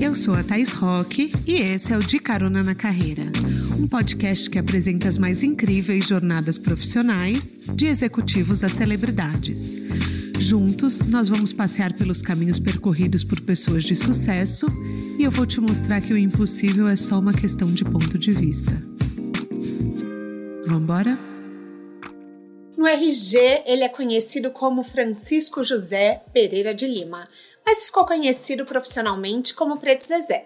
Eu sou a Thais Roque e esse é o De Carona na Carreira, um podcast que apresenta as mais incríveis jornadas profissionais, de executivos a celebridades. Juntos, nós vamos passear pelos caminhos percorridos por pessoas de sucesso e eu vou te mostrar que o impossível é só uma questão de ponto de vista. Vambora? No RG, ele é conhecido como Francisco José Pereira de Lima, mas ficou conhecido profissionalmente como Preto Zezé.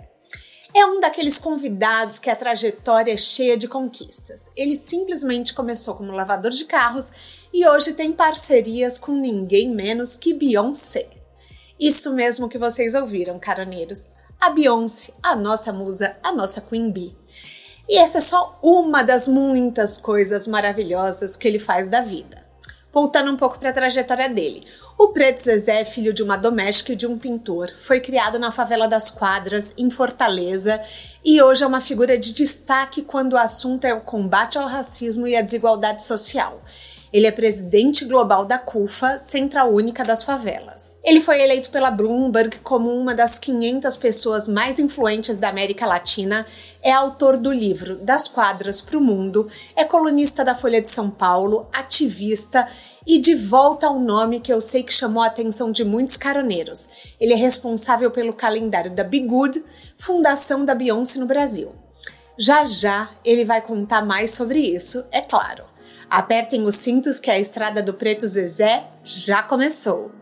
É um daqueles convidados que a trajetória é cheia de conquistas. Ele simplesmente começou como lavador de carros e hoje tem parcerias com ninguém menos que Beyoncé. Isso mesmo que vocês ouviram, caroneiros. A Beyoncé, a nossa musa, a nossa Queen Bee. E essa é só uma das muitas coisas maravilhosas que ele faz da vida. Voltando um pouco para a trajetória dele. O Preto Zezé é filho de uma doméstica e de um pintor. Foi criado na favela das Quadras, em Fortaleza, e hoje é uma figura de destaque quando o assunto é o combate ao racismo e à desigualdade social. Ele é presidente global da CUFA, Central Única das Favelas. Ele foi eleito pela Bloomberg como uma das 500 pessoas mais influentes da América Latina, é autor do livro Das Quadras para o Mundo, é colunista da Folha de São Paulo, ativista e de volta ao nome que eu sei que chamou a atenção de muitos caroneiros. Ele é responsável pelo calendário da Be Good, fundação da Beyoncé no Brasil. Já já ele vai contar mais sobre isso, é claro. Apertem os cintos que a estrada do Preto Zezé já começou.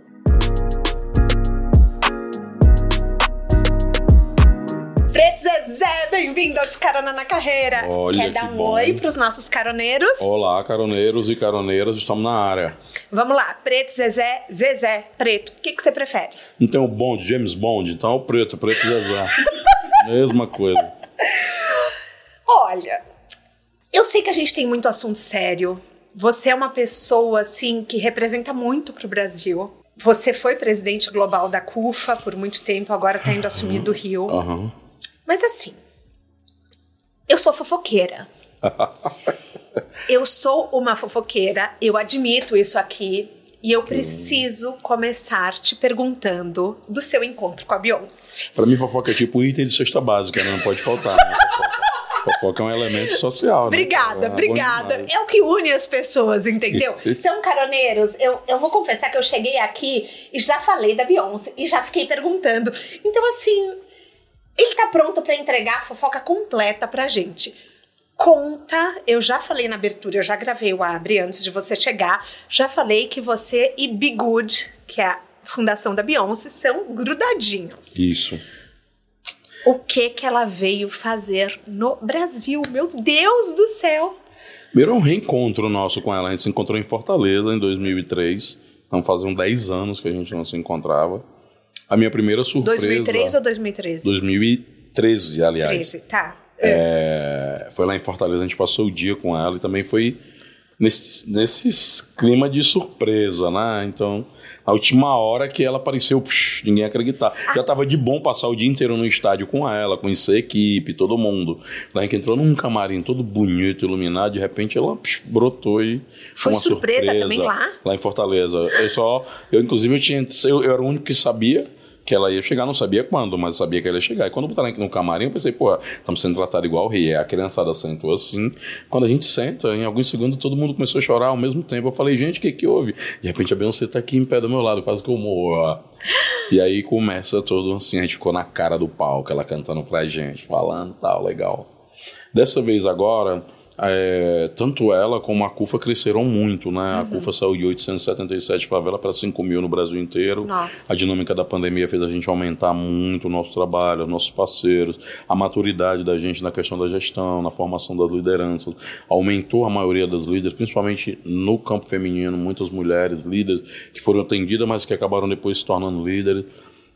Preto Zezé, bem-vindo ao De Carona na Carreira. Olha Quer que dar um bom. oi pros nossos caroneiros? Olá, caroneiros e caroneiras, estamos na área. Vamos lá, Preto Zezé, Zezé, Preto. O que, que você prefere? Não tem o Bond, James Bond, então é o preto, preto Zezé. Mesma coisa. Olha, eu sei que a gente tem muito assunto sério. Você é uma pessoa, assim, que representa muito pro Brasil. Você foi presidente global da CUFA por muito tempo, agora tá indo assumir do Rio. Aham. Mas assim, eu sou fofoqueira. eu sou uma fofoqueira, eu admito isso aqui. E eu preciso começar te perguntando do seu encontro com a Beyoncé. Pra mim, fofoca é tipo item de cesta básica, né? Não pode faltar. Né? Fofoca. É um elemento social. né? Obrigada, É obrigada. É o que une as pessoas, entendeu? Então, caroneiros, eu, eu vou confessar que eu cheguei aqui e já falei da Beyoncé e já fiquei perguntando. Então, assim, ele tá pronto pra entregar a fofoca completa pra gente. Conta, eu já falei na abertura, eu já gravei o Abre antes de você chegar, já falei que você e Be Good, que é a fundação da Beyoncé, são grudadinhos. Isso. O que que ela veio fazer no Brasil? Meu Deus do céu! Primeiro é um reencontro nosso com ela. A gente se encontrou em Fortaleza em 2003. Então faziam 10 anos que a gente não se encontrava. A minha primeira surpresa... 2003 ou 2013? 2013, aliás. 13, tá. É, foi lá em Fortaleza, a gente passou o dia com ela e também foi nesse, nesse clima de surpresa, né? Então, a última hora que ela apareceu, psh, ninguém acreditar. Já tava de bom passar o dia inteiro no estádio com ela, conhecer a equipe, todo mundo. Lá que entrou num camarim todo bonito, iluminado, de repente ela psh, brotou e Foi uma surpresa também lá? Lá em Fortaleza. Eu só, eu inclusive eu tinha, eu, eu era o único que sabia que ela ia chegar, não sabia quando, mas sabia que ela ia chegar. E quando botaram no camarim, eu pensei, pô, estamos sendo tratados igual o rei. A criançada sentou assim. Quando a gente senta, em alguns segundos, todo mundo começou a chorar ao mesmo tempo. Eu falei, gente, o que que houve? De repente a Beyoncé tá aqui em pé do meu lado, quase que eu morro. E aí começa todo assim, a gente ficou na cara do palco, ela cantando pra gente, falando tal, legal. Dessa vez agora, é, tanto ela como a CUFA cresceram muito, né? A CUFA saiu de 877 favela para 5 mil no Brasil inteiro. Nossa. A dinâmica da pandemia fez a gente aumentar muito o nosso trabalho, os nossos parceiros, a maturidade da gente na questão da gestão, na formação das lideranças. Aumentou a maioria das líderes, principalmente no campo feminino, muitas mulheres líderes que foram atendidas, mas que acabaram depois se tornando líderes.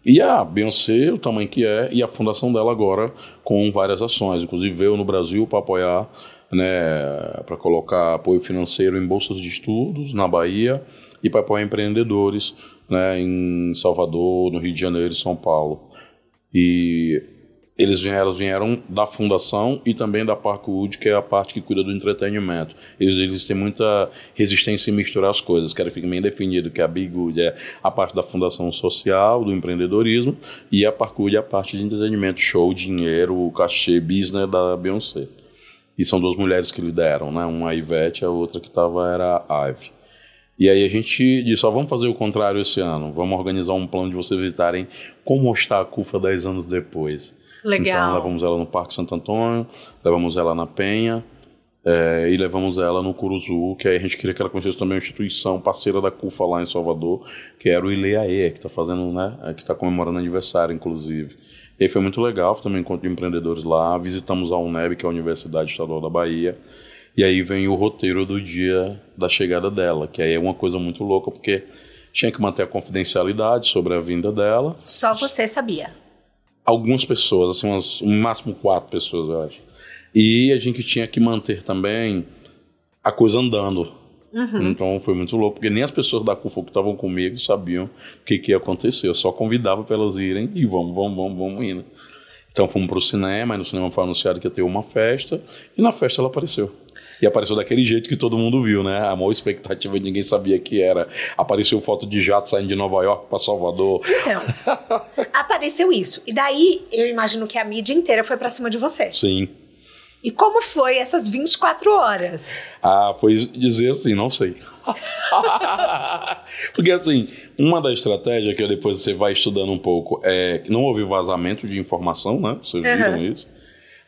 E a Beyoncé, o tamanho que é, e a fundação dela agora com várias ações. Inclusive veio no Brasil para apoiar, né, para colocar apoio financeiro em bolsas de estudos na Bahia e para apoiar empreendedores né, em Salvador, no Rio de Janeiro e São Paulo. E eles vieram, vieram da fundação e também da Parkwood, que é a parte que cuida do entretenimento. Eles, eles têm muita resistência em misturar as coisas, querem ficar bem definido que a Bigwood é a parte da fundação social, do empreendedorismo, e a Parkwood é a parte de entretenimento, show, dinheiro, cachê, business da Beyoncé. E são duas mulheres que lideram, né? Uma a Ivete, a outra que estava era a Ivy. E aí a gente disse, ó, vamos fazer o contrário esse ano. Vamos organizar um plano de vocês visitarem como está a CUFA 10 anos depois. Legal. Então levamos ela no Parque Santo Antônio, levamos ela na Penha é, e levamos ela no Curuzu, que aí a gente queria que ela conhecesse também a instituição parceira da CUFA lá em Salvador, que era o ILEAE, que está fazendo, né, que está comemorando aniversário, inclusive. E foi muito legal, também encontro de empreendedores lá, visitamos a UNEB, que é a Universidade Estadual da Bahia, e aí vem o roteiro do dia da chegada dela, que aí é uma coisa muito louca, porque tinha que manter a confidencialidade sobre a vinda dela. Só você sabia? Algumas pessoas, assim, umas, no máximo quatro pessoas, eu acho. E a gente tinha que manter também a coisa andando. Uhum. Então foi muito louco, porque nem as pessoas da CUFO que estavam comigo sabiam o que, que ia acontecer. Eu só convidava para elas irem e vamos, vamos, vamos, vamos indo. Então fomos para o cinema, e no cinema foi anunciado que ia ter uma festa, e na festa ela apareceu. E apareceu daquele jeito que todo mundo viu, né? A maior expectativa ninguém sabia que era. Apareceu foto de jato saindo de Nova York para Salvador. Então, apareceu isso. E daí, eu imagino que a mídia inteira foi para cima de você. Sim. E como foi essas 24 horas? Ah, foi dizer assim, não sei. Porque assim, uma da estratégia que depois você vai estudando um pouco é que não houve vazamento de informação, né? Vocês viram Uhum. isso?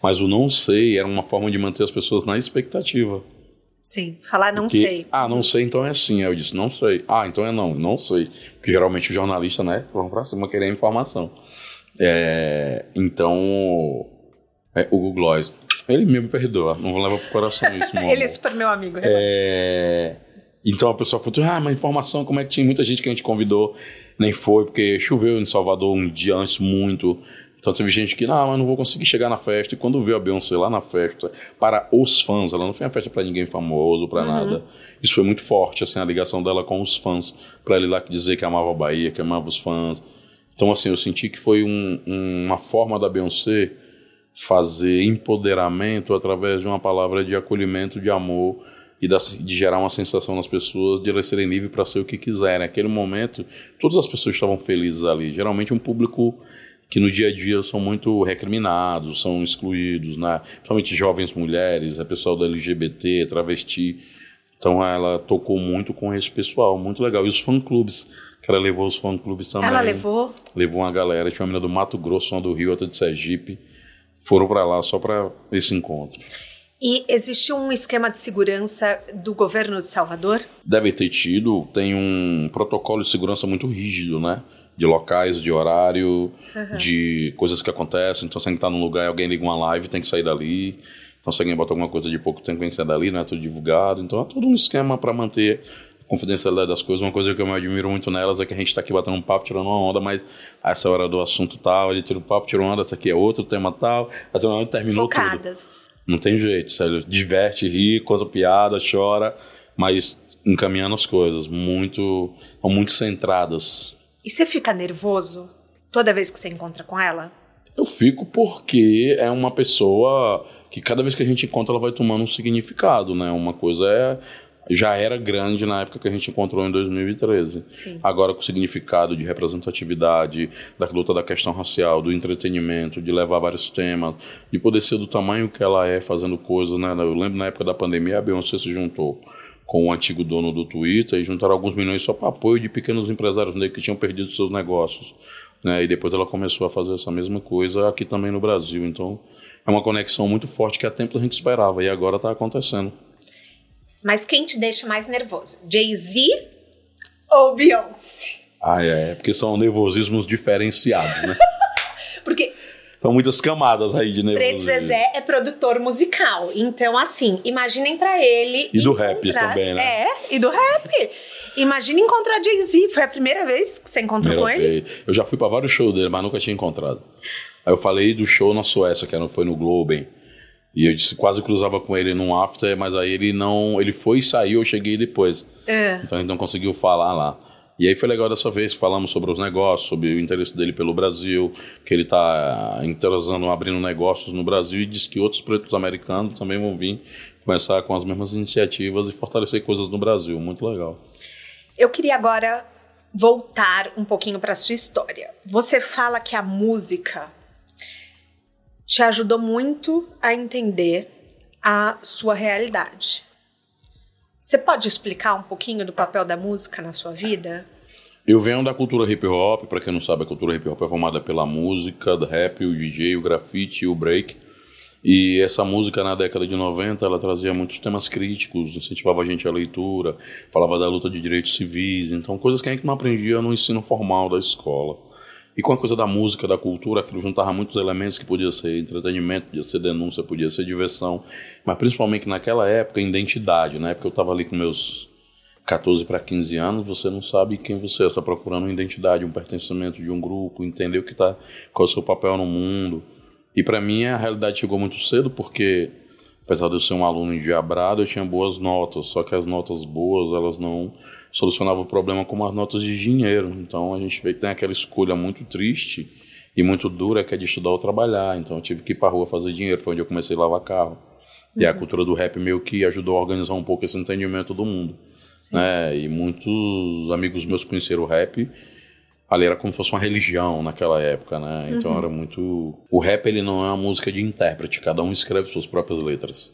Mas o não sei era uma forma de manter as pessoas na expectativa. Sim, falar não Porque, sei. Ah, não sei, então é assim. Aí eu disse, não sei. Ah, então é não, não sei. Porque geralmente o jornalista, né, vão pra cima querer informação. É, então, é, o Google Gloss, ele me perdoa, não vou levar pro coração isso, meu Ele é super meu amigo, relaxa. É, então a pessoa falou, ah, mas informação, como é que tinha muita gente que a gente convidou, nem foi, porque choveu em Salvador um dia antes muito. Então teve gente que, não, mas não vou conseguir chegar na festa. E quando viu a Beyoncé lá na festa, para os fãs, ela não foi uma festa para ninguém famoso, para nada. Isso foi muito forte, assim, a ligação dela com os fãs. Para ele lá dizer que amava a Bahia, que amava os fãs. Então, assim, eu senti que foi um- uma forma da Beyoncé fazer empoderamento através de uma palavra de acolhimento, de amor e de gerar uma sensação nas pessoas de elas serem livres para ser o que quiserem. Naquele momento, todas as pessoas estavam felizes ali. Geralmente um público que no dia a dia são muito recriminados, são excluídos, né? Principalmente jovens mulheres, é pessoal da LGBT, travesti. Então ela tocou muito com esse pessoal, muito legal. E os fã-clubes, que ela levou os fã-clubes também. Ela levou. Levou uma galera, tinha uma menina do Mato Grosso, uma do Rio, outra de Sergipe. Foram para lá só para esse encontro. E existiu um esquema de segurança do governo de Salvador? Deve ter tido, tem um protocolo de segurança muito rígido, né? De locais, de horário, de coisas que acontecem. Então, se alguém tá num lugar e alguém liga uma live, tem que sair dali. Então, se alguém bota alguma coisa de pouco tempo, tem que sair dali, não é tudo divulgado. Então, é todo um esquema para manter confidencialidade das coisas. Uma coisa que eu me admiro muito nelas é que a gente tá aqui batendo um papo, tirando uma onda, mas a essa hora do assunto tal, ele tira um papo, tira uma onda, essa aqui é outro tema tal, essa hora terminou tudo. Focadas. Não tem jeito, sério. Diverte, ri, conta piada, chora, mas encaminhando as coisas, muito, muito centradas. E você fica nervoso toda vez que você encontra com ela? Eu fico porque é uma pessoa que cada vez que a gente encontra ela vai tomando um significado, né? Uma coisa é já era grande na época que a gente encontrou em 2013. Sim. Agora com o significado de representatividade, da luta da questão racial, do entretenimento, de levar vários temas, de poder ser do tamanho que ela é fazendo coisas, né? Eu lembro na época da pandemia a Beyoncé se juntou com o antigo dono do Twitter e juntaram alguns milhões só para apoio de pequenos empresários negros que tinham perdido seus negócios. Né? E depois ela começou a fazer essa mesma coisa aqui também no Brasil. Então é uma conexão muito forte que há tempo a gente esperava e agora está acontecendo. Mas quem te deixa mais nervoso? Jay-Z ou Beyoncé? Ah, é, porque são nervosismos diferenciados, né? Porque São muitas camadas aí de Preto nervosismo. Zezé é produtor musical. Então, assim, imaginem pra ele. E do rap também, né? É, e do rap. Imagina encontrar Jay-Z. Foi a primeira vez que você encontrou com Primeira ele? vez. Eu já fui para vários shows dele, mas nunca tinha encontrado. Aí eu falei do show na Suécia, que foi no Globen. E eu disse, quase cruzava com ele num after, mas aí ele não. Ele foi e saiu, eu cheguei depois. É. Então a gente não conseguiu falar lá. E aí foi legal dessa vez, falamos sobre os negócios, sobre o interesse dele pelo Brasil, que ele está interessando, abrindo negócios no Brasil e diz que outros pretos americanos também vão vir começar com as mesmas iniciativas e fortalecer coisas no Brasil. Muito legal. Eu queria agora voltar um pouquinho para sua história. Você fala que a música te ajudou muito a entender a sua realidade. Você pode explicar um pouquinho do papel da música na sua vida? Eu venho da cultura hip hop, para quem não sabe, a cultura hip hop é formada pela música, do rap, o DJ, o grafite o break. E essa música na década de 90, ela trazia muitos temas críticos, incentivava a gente à leitura, falava da luta de direitos civis, então coisas que a gente não aprendia no ensino formal da escola. E com a coisa da música, da cultura, aquilo juntava muitos elementos que podia ser entretenimento, podia ser denúncia, podia ser diversão, mas principalmente naquela época, identidade. Na época eu estava ali com meus 14 para 15 anos, você não sabe quem você é, está procurando uma identidade, um pertencimento de um grupo, entender o que tá, qual é o seu papel no mundo. E para mim a realidade chegou muito cedo, porque apesar de eu ser um aluno endiabrado, eu tinha boas notas, só que as notas boas, elas não solucionavam o problema como as notas de dinheiro. Então a gente vê que tem aquela escolha muito triste e muito dura que é de estudar ou trabalhar. Então eu tive que ir para rua fazer dinheiro, foi onde eu comecei a lavar carro. Uhum. E a uhum. cultura do rap meio que ajudou a organizar um pouco esse entendimento do mundo. Né? E muitos amigos meus conheceram o rap ali era como se fosse uma religião naquela época, né? Então uhum. era muito. O rap ele não é uma música de intérprete, cada um escreve suas próprias letras.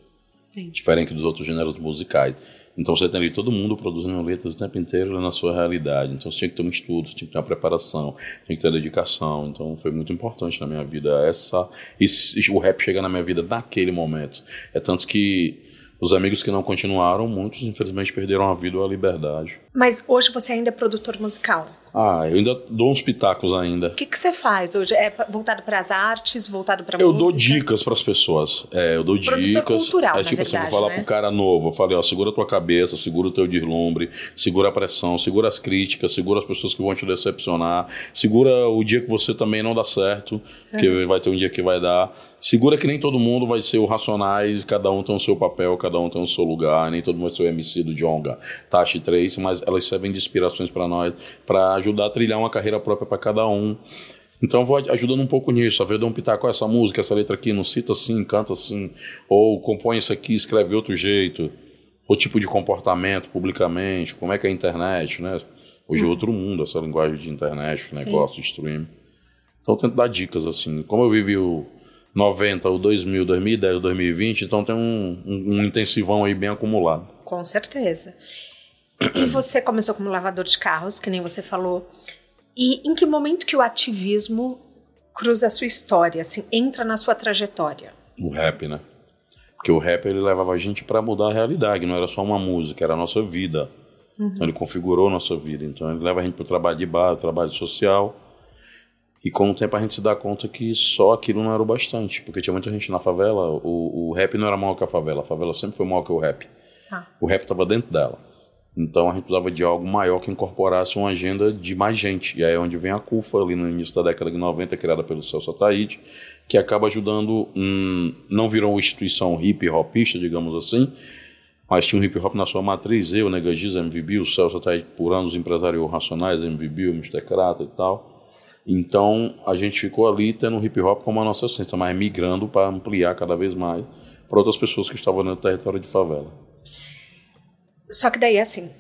Sim. Diferente dos outros gêneros musicais. Então você tem ali todo mundo produzindo letras o tempo inteiro na sua realidade. Então você tinha que ter um estudo, tinha que ter uma preparação, tinha que ter dedicação. Então foi muito importante na minha vida essa. E o rap chega na minha vida naquele momento. É tanto que os amigos que não continuaram, muitos infelizmente perderam a vida ou a liberdade. Mas hoje você ainda é produtor musical? Ah, eu ainda dou uns pitacos ainda. O que, que você faz hoje? É voltado para as artes, voltado para Eu música? dou dicas para as pessoas. É, eu dou Produtor dicas. cultural, é tipo verdade, assim, vou falar né? pro cara novo, eu falei, ó, segura a tua cabeça, segura o teu deslumbre, segura a pressão, segura as críticas, segura as pessoas que vão te decepcionar, segura o dia que você também não dá certo, que uhum. vai ter um dia que vai dar. Segura que nem todo mundo vai ser o Racionais, cada um tem o seu papel, cada um tem o seu lugar, nem todo mundo vai ser o MC do Jonga, Tashi 3, mas elas servem de inspirações para nós, para ajudar a trilhar uma carreira própria para cada um. Então vou ajudando um pouco nisso, a ver de um pitaco essa música, essa letra aqui, não cita assim, canta assim, ou compõe isso aqui, escreve outro jeito, o tipo de comportamento publicamente, como é que é a internet, né? Hoje é hum. outro mundo, essa linguagem de internet, negócio de streaming. Então eu tento dar dicas assim. Como eu vivi o 90, o 2000, 2010, 2020, então tem um, um, um intensivão aí bem acumulado. Com certeza. E você começou como lavador de carros, que nem você falou. E em que momento que o ativismo cruza a sua história, assim, entra na sua trajetória? O rap, né? Porque o rap ele levava a gente para mudar a realidade, não era só uma música, era a nossa vida. Uhum. Então ele configurou a nossa vida. Então ele leva a gente para o trabalho de bar, trabalho social. E com o tempo a gente se dá conta que só aquilo não era o bastante, porque tinha muita gente na favela, o, o rap não era maior que a favela, a favela sempre foi maior que o rap. Tá. O rap estava dentro dela. Então a gente precisava de algo maior que incorporasse uma agenda de mais gente. E aí é onde vem a CUFA, ali no início da década de 90, criada pelo Celso Ataíde, que acaba ajudando, hum, não virou uma instituição hip hopista, digamos assim, mas tinha um hip hop na sua matriz, eu, Negagiz, MVB, o Celso Ataíde por anos empresário Racionais, MVB, o Mr. Crata e tal. Então a gente ficou ali tendo o hip hop como a nossa essência, mas migrando para ampliar cada vez mais para outras pessoas que estavam no território de favela. Só que daí, assim,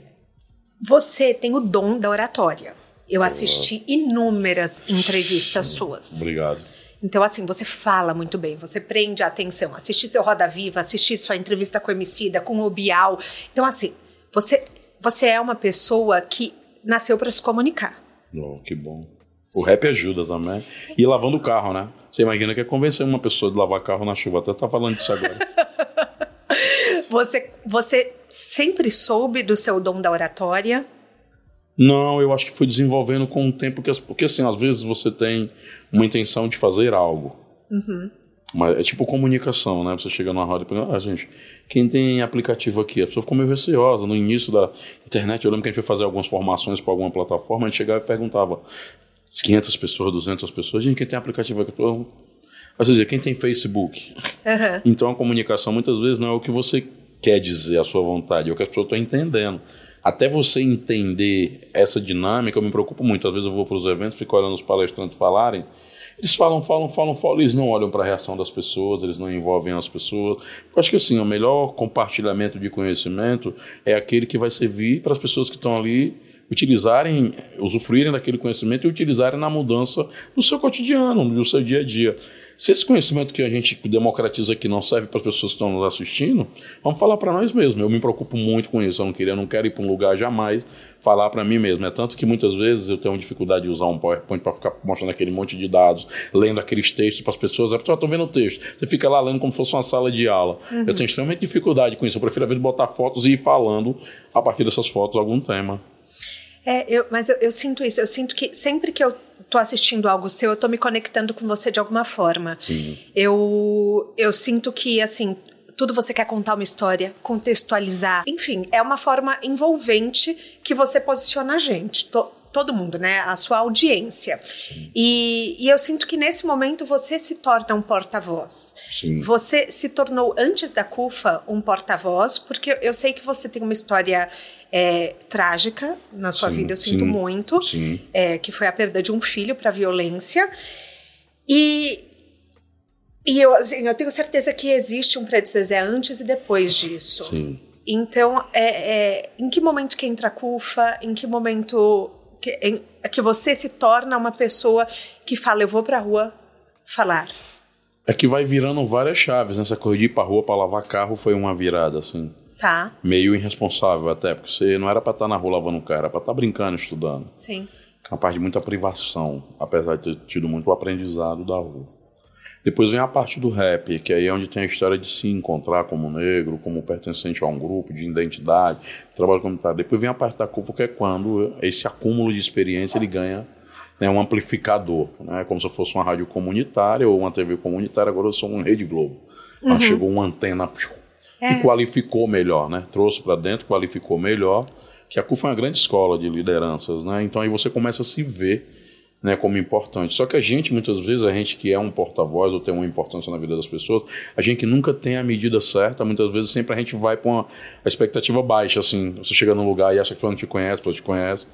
você tem o dom da oratória. Eu assisti inúmeras entrevistas suas. Obrigado. Então, assim, você fala muito bem, você prende a atenção. Assisti seu Roda Viva, assisti sua entrevista com o Emicida, com o Bial. Então, assim, você, você é uma pessoa que nasceu para se comunicar. Oh, que bom. O rap ajuda também. E lavando o carro, né? Você imagina que é convencer uma pessoa de lavar carro na chuva. Até tá falando disso agora. você, você sempre soube do seu dom da oratória? Não, eu acho que foi desenvolvendo com o tempo. Que, porque, assim, às vezes você tem uma intenção de fazer algo. Uhum. Mas é tipo comunicação, né? Você chega numa roda e pergunta, ah, gente, quem tem aplicativo aqui? A pessoa ficou meio receosa. No início da internet, eu lembro que a gente foi fazer algumas formações para alguma plataforma, a gente chegava e perguntava, 500 pessoas, 200 pessoas, gente, quem tem aplicativo aqui? Ou seja, quem tem Facebook? Uhum. Então a comunicação muitas vezes não é o que você quer dizer, a sua vontade, é o que as pessoas estão entendendo. até você entender essa dinâmica, eu me preocupo muito. Às vezes eu vou para os eventos, fico olhando os palestrantes falarem, eles falam, falam, falam, falam, eles não olham para a reação das pessoas, eles não envolvem as pessoas. Eu acho que assim, o melhor compartilhamento de conhecimento é aquele que vai servir para as pessoas que estão ali utilizarem, usufruírem daquele conhecimento e utilizarem na mudança do seu cotidiano, do seu dia a dia. Se esse conhecimento que a gente democratiza aqui não serve para as pessoas que estão nos assistindo, vamos falar para nós mesmos. Eu me preocupo muito com isso. Eu não queria, eu não quero ir para um lugar jamais falar para mim mesmo. É tanto que muitas vezes eu tenho dificuldade de usar um PowerPoint para ficar mostrando aquele monte de dados, lendo aqueles textos para as pessoas. As pessoas estão vendo o texto. Você fica lá lendo como se fosse uma sala de aula. Uhum. Eu tenho extremamente dificuldade com isso. Eu prefiro, às vezes, botar fotos e ir falando a partir dessas fotos algum tema. É, eu, mas eu, eu, sinto isso. Eu sinto que sempre que eu tô assistindo algo seu, eu tô me conectando com você de alguma forma. Sim. Eu, eu sinto que, assim, tudo você quer contar uma história, contextualizar. Enfim, é uma forma envolvente que você posiciona a gente. Tô, todo mundo, né? A sua audiência. E, e, eu sinto que nesse momento você se torna um porta-voz. Você se tornou, antes da CUFA, um porta-voz, porque eu sei que você tem uma história é, trágica na sua sim, vida, eu sinto sim, muito, é, que foi a perda de um filho para violência. E, e eu, assim, eu tenho certeza que existe um Zezé antes e depois disso. Sim. Então, é, é, em que momento que entra a CUFA? Em que momento que, em, que você se torna uma pessoa que fala, eu vou pra rua falar? É que vai virando várias chaves, né? Essa corrida de ir pra rua pra lavar carro foi uma virada, assim. Tá. Meio irresponsável até, porque você não era pra estar tá na rua lavando carro, era pra estar tá brincando, estudando. Sim. É uma parte de muita privação, apesar de ter tido muito aprendizado da rua. Depois vem a parte do rap, que aí é onde tem a história de se encontrar como negro, como pertencente a um grupo, de identidade, trabalho comunitário. Depois vem a parte da CUFA, que é quando esse acúmulo de experiência ele ganha né, um amplificador, né, como se fosse uma rádio comunitária ou uma TV comunitária, agora eu sou um Rede Globo. Uhum. chegou uma antena é. que qualificou melhor, né? trouxe para dentro, qualificou melhor, que a CUFA é uma grande escola de lideranças. Né? Então aí você começa a se ver né, como importante. Só que a gente, muitas vezes, a gente que é um porta-voz ou tem uma importância na vida das pessoas, a gente nunca tem a medida certa, muitas vezes sempre a gente vai com uma expectativa baixa, assim, você chega num lugar e acha que não te conhece, a pessoa te conhece,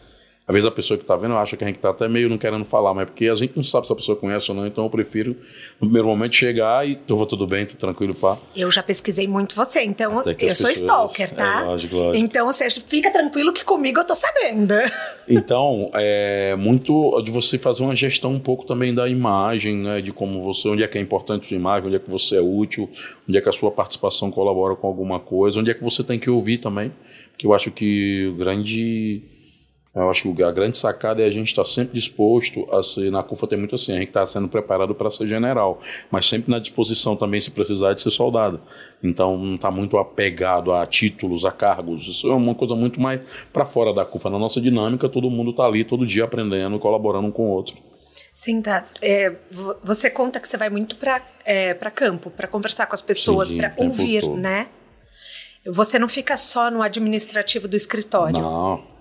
às vezes a pessoa que está vendo acha que a gente está até meio não querendo falar, mas é porque a gente não sabe se a pessoa conhece ou não, então eu prefiro, no primeiro momento, chegar e tô tudo bem, tô tranquilo, pá. Eu já pesquisei muito você, então eu pessoas, sou stalker, tá? É, lógico, lógico. Então, você fica tranquilo que comigo eu tô sabendo. Então, é muito de você fazer uma gestão um pouco também da imagem, né? De como você, onde é que é importante a sua imagem, onde é que você é útil, onde é que a sua participação colabora com alguma coisa, onde é que você tem que ouvir também. Que eu acho que o grande eu acho que a grande sacada é a gente estar tá sempre disposto a ser, na CUFA tem muito assim, a gente está sendo preparado para ser general, mas sempre na disposição também, se precisar, de ser soldado. Então não está muito apegado a títulos, a cargos. Isso é uma coisa muito mais para fora da CUFA. Na nossa dinâmica, todo mundo está ali todo dia aprendendo e colaborando um com o outro. Sim, tá. É, você conta que você vai muito para é, campo, para conversar com as pessoas, para ouvir, todo. né? Você não fica só no administrativo do escritório. Não.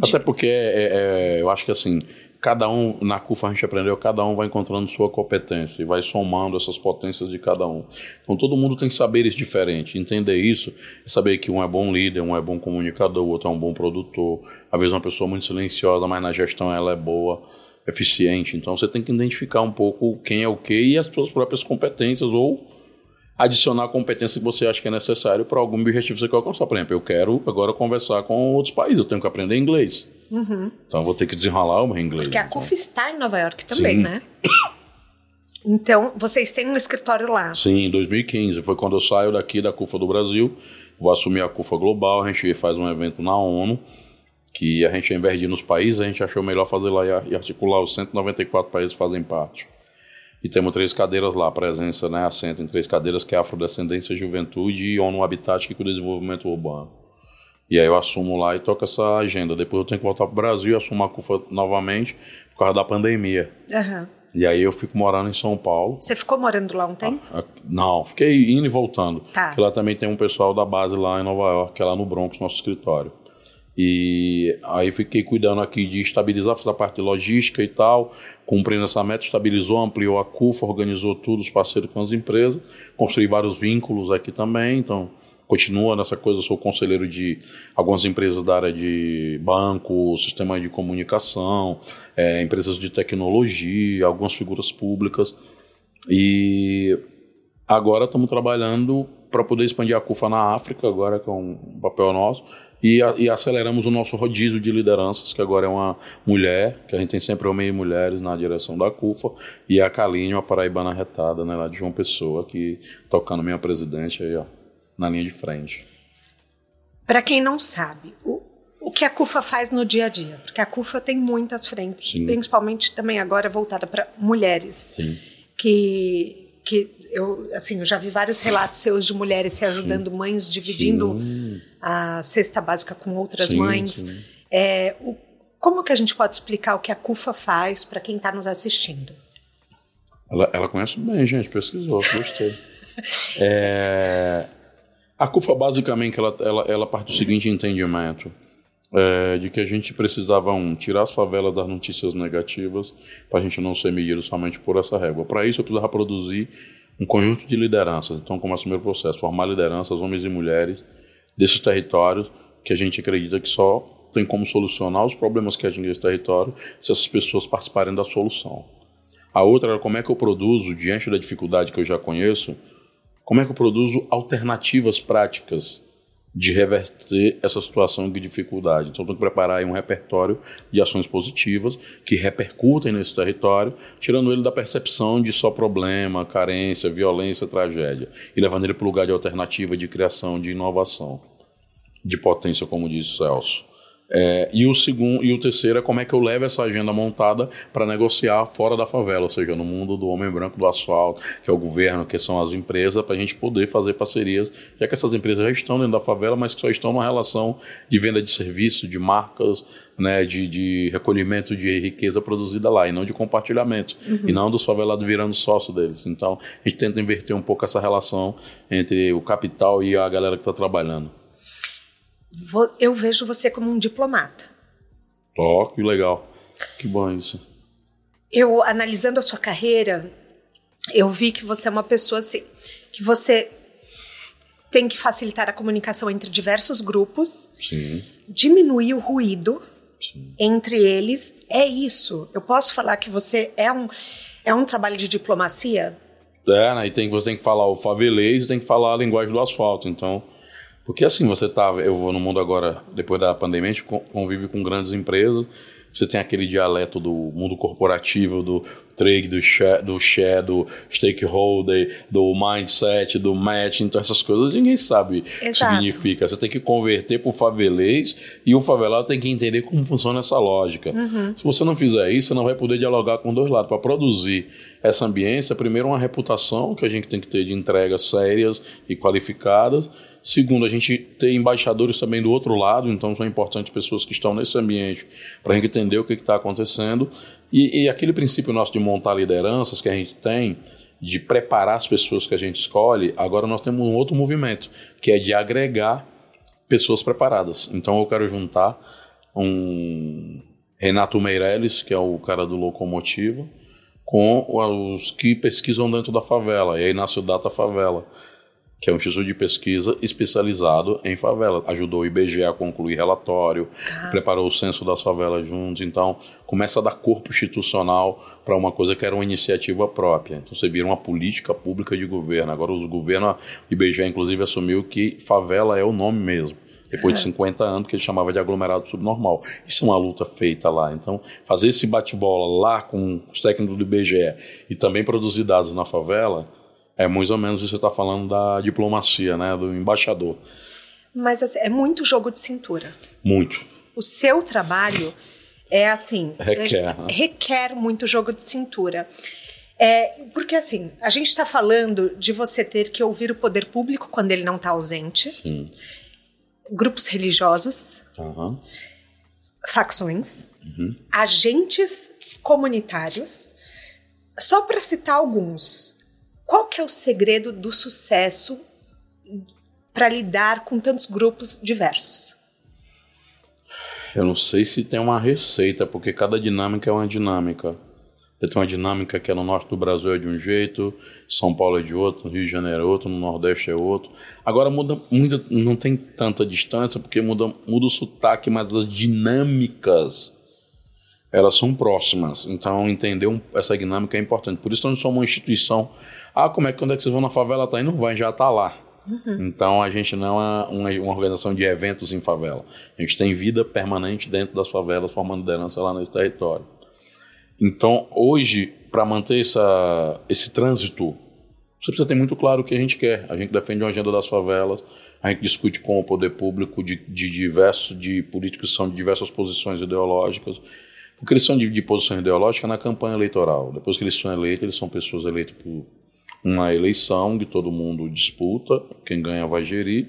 Até porque é, é, eu acho que assim, cada um, na CUFA a gente aprendeu, cada um vai encontrando sua competência e vai somando essas potências de cada um. Então todo mundo tem saberes diferentes. Entender isso é saber que um é bom líder, um é bom comunicador, o outro é um bom produtor. Às vezes uma pessoa muito silenciosa, mas na gestão ela é boa, eficiente. Então você tem que identificar um pouco quem é o que e as suas próprias competências ou adicionar a competência que você acha que é necessário para algum objetivo que você quer alcançar. Por exemplo, eu quero agora conversar com outros países, eu tenho que aprender inglês. Uhum. Então vou ter que desenrolar o meu inglês. Porque a então. CUF está em Nova York também, Sim. né? Então, vocês têm um escritório lá? Sim, em 2015. Foi quando eu saio daqui da CUFA do Brasil, vou assumir a CUFA Global, a gente faz um evento na ONU, que a gente, ao invés de ir nos países, a gente achou melhor fazer lá e articular os 194 países fazem parte. E temos três cadeiras lá, presença, né, assento em três cadeiras, que é Afrodescendência, Juventude e ONU Habitat, que é o desenvolvimento urbano. E aí eu assumo lá e toco essa agenda. Depois eu tenho que voltar para o Brasil e assumo a CUFA novamente por causa da pandemia. Uhum. E aí eu fico morando em São Paulo. Você ficou morando lá um tempo? Ah, não, fiquei indo e voltando. Tá. Porque lá também tem um pessoal da base lá em Nova York, que é lá no Bronx, nosso escritório. E aí fiquei cuidando aqui de estabilizar, fazer a parte logística e tal, cumprindo essa meta, estabilizou, ampliou a CUFA, organizou tudo, os parceiros com as empresas, construí vários vínculos aqui também, então continua nessa coisa, sou conselheiro de algumas empresas da área de banco, sistema de comunicação, é, empresas de tecnologia, algumas figuras públicas. E agora estamos trabalhando para poder expandir a CUFA na África, agora que é um papel nosso, e, e, aceleramos o nosso rodízio de lideranças, que agora é uma mulher, que a gente tem sempre homens e mulheres na direção da CUFA, e a Kaline, uma paraibana retada, né, lá de João Pessoa, que tocando minha presidente aí, ó, na linha de frente. Para quem não sabe, o, o que a CUFA faz no dia a dia? Porque a CUFA tem muitas frentes, Sim. principalmente também agora voltada para mulheres. Sim. Que que eu assim eu já vi vários relatos seus de mulheres se ajudando sim. mães dividindo sim. a cesta básica com outras sim, mães. é, o, como que a gente pode explicar o que a CUFA faz para quem está nos assistindo? Ela, ela, conhece bem gente pesquisou gostei. É, a CUFA basicamente ela, ela, ela parte do seguinte entendimento é, de que a gente precisava um, tirar as favelas das notícias negativas para a gente não ser medido somente por essa régua. Para isso eu precisava produzir um conjunto de lideranças. Então começa o primeiro processo, formar lideranças, homens e mulheres desses territórios que a gente acredita que só tem como solucionar os problemas que atingem esse território se essas pessoas participarem da solução. A outra era como é que eu produzo, diante da dificuldade que eu já conheço, como é que eu produzo alternativas práticas de reverter essa situação de dificuldade. Então, tem que preparar um repertório de ações positivas que repercutem nesse território, tirando ele da percepção de só problema, carência, violência, tragédia, e levando ele para o lugar de alternativa, de criação, de inovação, de potência, como disse Celso. É, e, o segundo, e o terceiro é como é que eu levo essa agenda montada para negociar fora da favela, ou seja, no mundo do homem branco do asfalto, que é o governo, que são as empresas, para a gente poder fazer parcerias, já que essas empresas já estão dentro da favela, mas que só estão numa relação de venda de serviço, de marcas, né, de, de recolhimento de riqueza produzida lá, e não de compartilhamento, uhum. e não dos favelados virando sócio deles. Então, a gente tenta inverter um pouco essa relação entre o capital e a galera que está trabalhando eu vejo você como um diplomata. Ó, oh, que legal. Que bom isso. Eu, analisando a sua carreira, eu vi que você é uma pessoa assim, que você tem que facilitar a comunicação entre diversos grupos, Sim. diminuir o ruído Sim. entre eles. É isso. Eu posso falar que você é um, é um trabalho de diplomacia? É, né? E tem, você tem que falar o favelês e tem que falar a linguagem do asfalto. Então, porque assim, você tá, eu vou no mundo agora, depois da pandemia, a gente convive com grandes empresas, você tem aquele dialeto do mundo corporativo, do trade, do share, do, share, do stakeholder, do mindset, do match, então essas coisas ninguém sabe o que significa. Você tem que converter para o favelês e o favelado tem que entender como funciona essa lógica. Uhum. Se você não fizer isso, você não vai poder dialogar com dois lados. Para produzir essa ambiência, primeiro uma reputação que a gente tem que ter de entregas sérias e qualificadas, Segundo, a gente tem embaixadores também do outro lado, então são importantes pessoas que estão nesse ambiente para a gente entender o que está acontecendo. E, e, aquele princípio nosso de montar lideranças que a gente tem, de preparar as pessoas que a gente escolhe, agora nós temos um outro movimento, que é de agregar pessoas preparadas. Então eu quero juntar um Renato Meirelles, que é o cara do Locomotiva, com os que pesquisam dentro da favela, e aí nasce o Data Favela que é um instituto de pesquisa especializado em favela. Ajudou o IBGE a concluir relatório, ah. preparou o censo das favelas juntos. Então, começa a dar corpo institucional para uma coisa que era uma iniciativa própria. Então, você vira uma política pública de governo. Agora, os governos, o IBGE, inclusive, assumiu que favela é o nome mesmo depois de 50 anos, que ele chamava de aglomerado subnormal. Isso é uma luta feita lá. Então, fazer esse bate-bola lá com os técnicos do IBGE e também produzir dados na favela é mais ou menos isso que você está falando da diplomacia, né? Do embaixador. Mas assim, é muito jogo de cintura. Muito. O seu trabalho é assim. Requer. É, né? Requer muito jogo de cintura. É, porque assim, a gente está falando de você ter que ouvir o poder público quando ele não está ausente. Sim. Grupos religiosos. Uhum. Facções. Uhum. Agentes comunitários. Só para citar alguns. Qual que é o segredo do sucesso para lidar com tantos grupos diversos? Eu não sei se tem uma receita, porque cada dinâmica é uma dinâmica. Você tem uma dinâmica que é no norte do Brasil é de um jeito, São Paulo é de outro, Rio de Janeiro é outro, no Nordeste é outro. Agora muda, muda não tem tanta distância porque muda, muda o sotaque, mas as dinâmicas elas são próximas. Então entender um, essa dinâmica é importante. Por isso nós somos uma instituição. Ah, como é que quando é que vocês vão na favela? Tá aí, não vai, já está lá. Uhum. Então a gente não é uma, uma, organização de eventos em favela. A gente tem vida permanente dentro das favelas, formando liderança lá nesse território. Então, hoje, para manter essa, esse trânsito, você precisa ter muito claro o que a gente quer. A gente defende uma agenda das favelas, a gente discute com o poder público de, de diversos, de políticos que são de diversas posições ideológicas. Porque eles são de, de posição ideológica na campanha eleitoral. Depois que eles são eleitos, eles são pessoas eleitas por uma eleição que todo mundo disputa, quem ganha vai gerir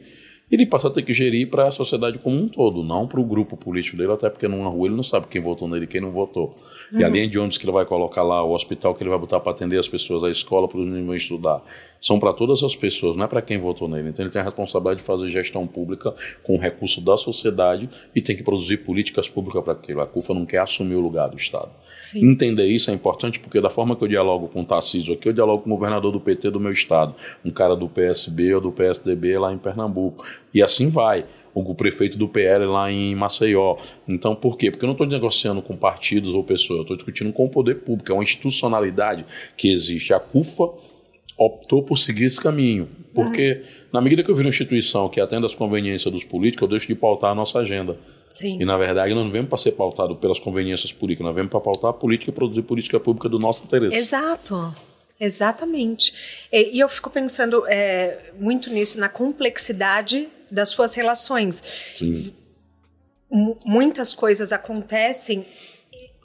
ele passa a ter que gerir para a sociedade como um todo, não para o grupo político dele, até porque numa rua ele não sabe quem votou nele e quem não votou. Uhum. E a linha de ônibus que ele vai colocar lá, o hospital que ele vai botar para atender as pessoas, a escola para os meninos estudar, são para todas as pessoas, não é para quem votou nele. Então ele tem a responsabilidade de fazer gestão pública com o recurso da sociedade e tem que produzir políticas públicas para aquilo. A CUFA não quer assumir o lugar do Estado. Sim. Entender isso é importante porque da forma que eu dialogo com o Tarcísio aqui, eu dialogo com o governador do PT do meu estado, um cara do PSB ou do PSDB lá em Pernambuco. E assim vai o prefeito do PL lá em Maceió. Então, por quê? Porque eu não estou negociando com partidos ou pessoas, eu estou discutindo com o poder público, é uma institucionalidade que existe. A CUFA optou por seguir esse caminho, porque uhum. na medida que eu viro uma instituição que atende às conveniências dos políticos, eu deixo de pautar a nossa agenda. Sim. E, na verdade, nós não vemos para ser pautado pelas conveniências políticas, nós vemos para pautar a política e produzir política pública do nosso interesse. Exato. Exatamente. E, e eu fico pensando é, muito nisso, na complexidade das suas relações. Sim. M muitas coisas acontecem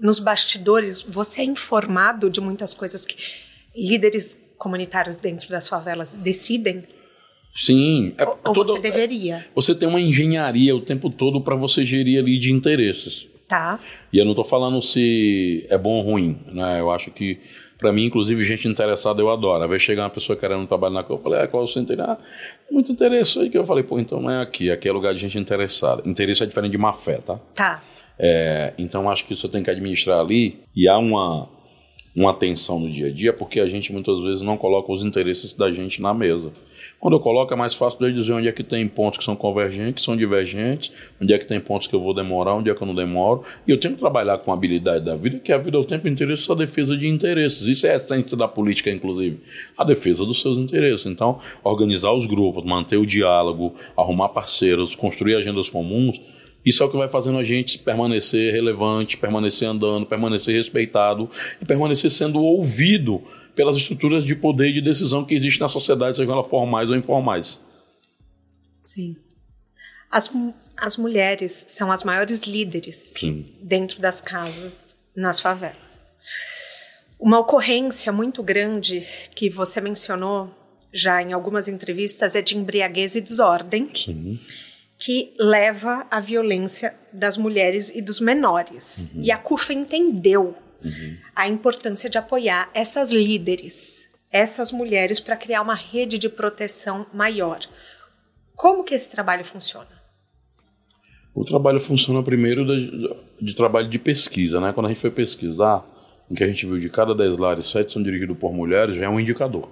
nos bastidores. Você é informado de muitas coisas que líderes comunitários dentro das favelas decidem Sim. É, ou, ou você deveria. Você tem uma engenharia o tempo todo para você gerir ali de interesses. Tá. E eu não estou falando se é bom ou ruim, né? Eu acho que, para mim, inclusive, gente interessada eu adoro. Às vezes chega uma pessoa querendo trabalhar na eu falei, ah, qual é o seu interesse? Ah, muito interesse aí. Que eu falei, pô, então não é aqui, aqui é lugar de gente interessada. Interesse é diferente de má fé, tá? Tá. É, então acho que você tem que administrar ali e há uma, uma atenção no dia a dia, porque a gente muitas vezes não coloca os interesses da gente na mesa. Quando eu coloco é mais fácil de dizer onde é que tem pontos que são convergentes, que são divergentes, onde é que tem pontos que eu vou demorar, onde é que eu não demoro. E eu tenho que trabalhar com a habilidade da vida, que a vida é o tempo inteiro essa defesa de interesses. Isso é a essência da política, inclusive. A defesa dos seus interesses. Então, organizar os grupos, manter o diálogo, arrumar parceiros, construir agendas comuns, isso é o que vai fazendo a gente permanecer relevante, permanecer andando, permanecer respeitado e permanecer sendo ouvido pelas estruturas de poder e de decisão que existem na sociedade, sejam elas formais ou informais. Sim. As, as mulheres são as maiores líderes Sim. dentro das casas, nas favelas. Uma ocorrência muito grande que você mencionou já em algumas entrevistas é de embriaguez e desordem, Sim. Que leva à violência das mulheres e dos menores. Uhum. E a CUFA entendeu uhum. a importância de apoiar essas líderes, essas mulheres, para criar uma rede de proteção maior. Como que esse trabalho funciona? O trabalho funciona primeiro de, de trabalho de pesquisa, né? Quando a gente foi pesquisar, o que a gente viu de cada 10 lares, sete são dirigidos por mulheres, já é um indicador.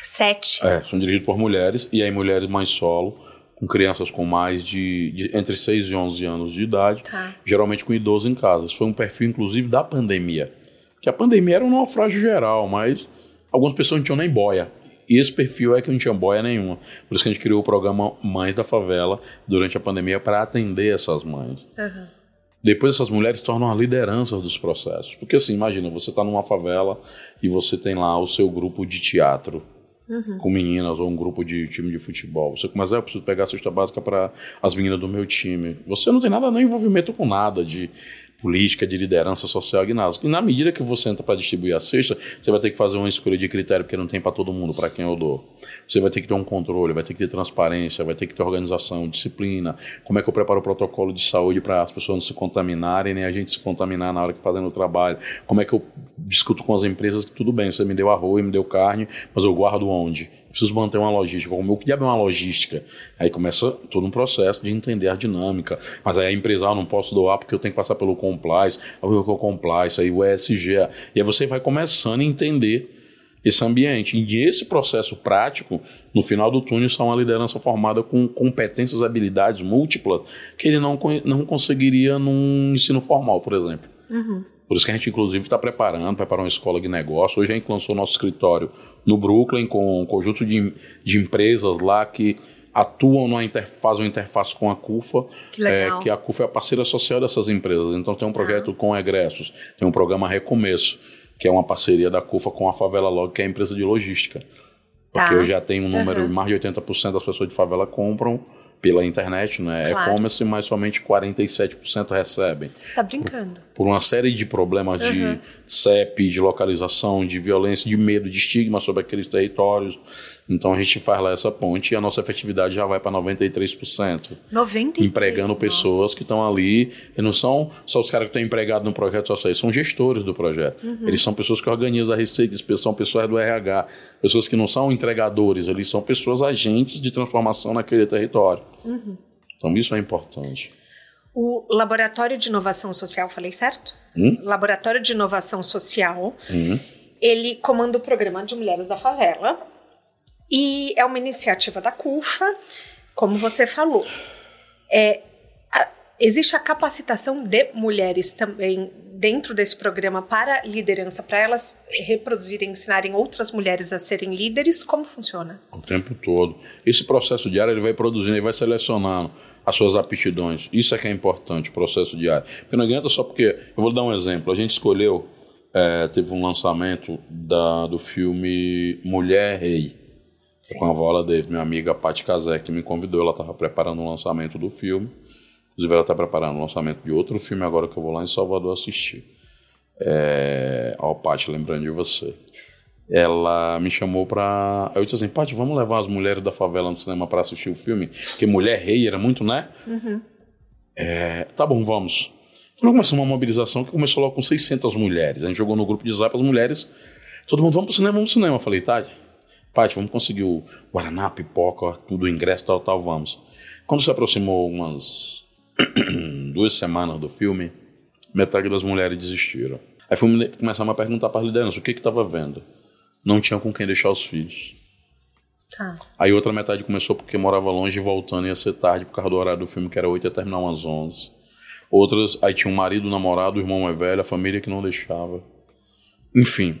Sete? É, são dirigidos por mulheres, e aí mulheres mães solo, com crianças com mais de, de, entre 6 e 11 anos de idade, tá. geralmente com idosos em casa. Isso foi um perfil, inclusive, da pandemia. Que a pandemia era um naufrágio geral, mas algumas pessoas não tinham nem boia. E esse perfil é que não tinha boia nenhuma. Por isso que a gente criou o programa Mães da Favela durante a pandemia para atender essas mães. Uhum. Depois essas mulheres tornam as lideranças dos processos. Porque assim, imagina, você está numa favela e você tem lá o seu grupo de teatro uhum. com meninas ou um grupo de time de futebol. Você começa, ah, eu preciso pegar a cesta básica para as meninas do meu time. Você não tem nada, nem envolvimento com nada de política de liderança social gnástica. E na medida que você entra para distribuir a cesta, você vai ter que fazer uma escolha de critério, porque não tem para todo mundo, para quem eu dou. Você vai ter que ter um controle, vai ter que ter transparência, vai ter que ter organização, disciplina. Como é que eu preparo o protocolo de saúde para as pessoas não se contaminarem, nem a gente se contaminar na hora que fazendo o trabalho? Como é que eu discuto com as empresas que tudo bem, você me deu arroz, me deu carne, mas eu guardo onde? Preciso manter uma logística. Como o que diabo é uma logística? Aí começa todo um processo de entender a dinâmica. Mas aí a empresa, ah, não posso doar porque eu tenho que passar pelo Compliance, o Eco Compliance, aí o ESG. E aí você vai começando a entender esse ambiente. E esse processo prático, no final do túnel, está uma liderança formada com competências habilidades múltiplas que ele não, não conseguiria num ensino formal, por exemplo. Uhum. Por isso que a gente, inclusive, está preparando, preparou uma escola de negócio. Hoje a gente lançou nosso escritório no Brooklyn com um conjunto de, de empresas lá que atuam numa interface, fazem uma interface com a CUFA, que, é, que a CUFA é a parceira social dessas empresas. Então tem um projeto ah. com egressos, tem um programa Recomeço, que é uma parceria da CUFA com a Favela Log, que é a empresa de logística. Porque tá. eu já tenho um número, uhum. mais de 80% das pessoas de favela compram pela internet, né? Claro. E-commerce, mas somente 47% recebem. Você está brincando. Por, por, uma série de problemas uhum. de CEP, de localização, de violência, de medo, de estigma sobre aqueles territórios. Então a gente faz lá essa ponte e a nossa efetividade já vai para 93%. 93%. Empregando pessoas nossa. que estão ali. E não são só os caras que estão empregados no projeto social, eles são gestores do projeto. Uhum. Eles são pessoas que organizam a receita, são pessoas do RH, pessoas que não são entregadores, eles são pessoas agentes de transformação naquele território. Uhum. Então isso é importante. O Laboratório de Inovação Social, falei certo? Hum? Laboratório de Inovação Social, hum. ele comanda o programa de Mulheres da Favela e é uma iniciativa da CUFA, como você falou. É, a, existe a capacitação de mulheres também dentro desse programa para liderança, para elas reproduzirem, ensinarem outras mulheres a serem líderes? Como funciona? O tempo todo. Esse processo diário ele vai produzindo, ele vai selecionando as suas aptidões. Isso é que é importante, o processo diário. Porque não adianta só porque. Eu vou dar um exemplo. A gente escolheu, é, teve um lançamento da, do filme Mulher Rei. Sim. com a Vola Davis, minha amiga Paty Casé, que me convidou. Ela estava preparando o lançamento do filme. Inclusive, ela está preparando o lançamento de outro filme agora que eu vou lá em Salvador assistir. É... Ó, Paty, lembrando de você. Ela me chamou pra. Eu disse assim: Paty, vamos levar as mulheres da favela no cinema para assistir o filme? Porque Mulher Rei era muito, né? Uhum. É... Tá bom, vamos. Então, começou uma mobilização que começou logo com 600 mulheres. A gente jogou no grupo de zap as mulheres. Todo mundo, vamos pro cinema, vamos pro cinema. Eu falei, Tati, Paty, vamos conseguir o Guaraná, pipoca, tudo, ingresso, tal, tal, vamos. Quando se aproximou umas duas semanas do filme, metade das mulheres desistiram. Aí fui, começar a perguntar para a liderança o que estava vendo. Não tinha com quem deixar os filhos. Tá. Aí outra metade começou porque morava longe, voltando ia ser tarde por causa do horário do filme, que era 8 ia terminar umas 11. Outras, aí tinha um marido, um namorado, o irmão mais velho, a família que não deixava. Enfim,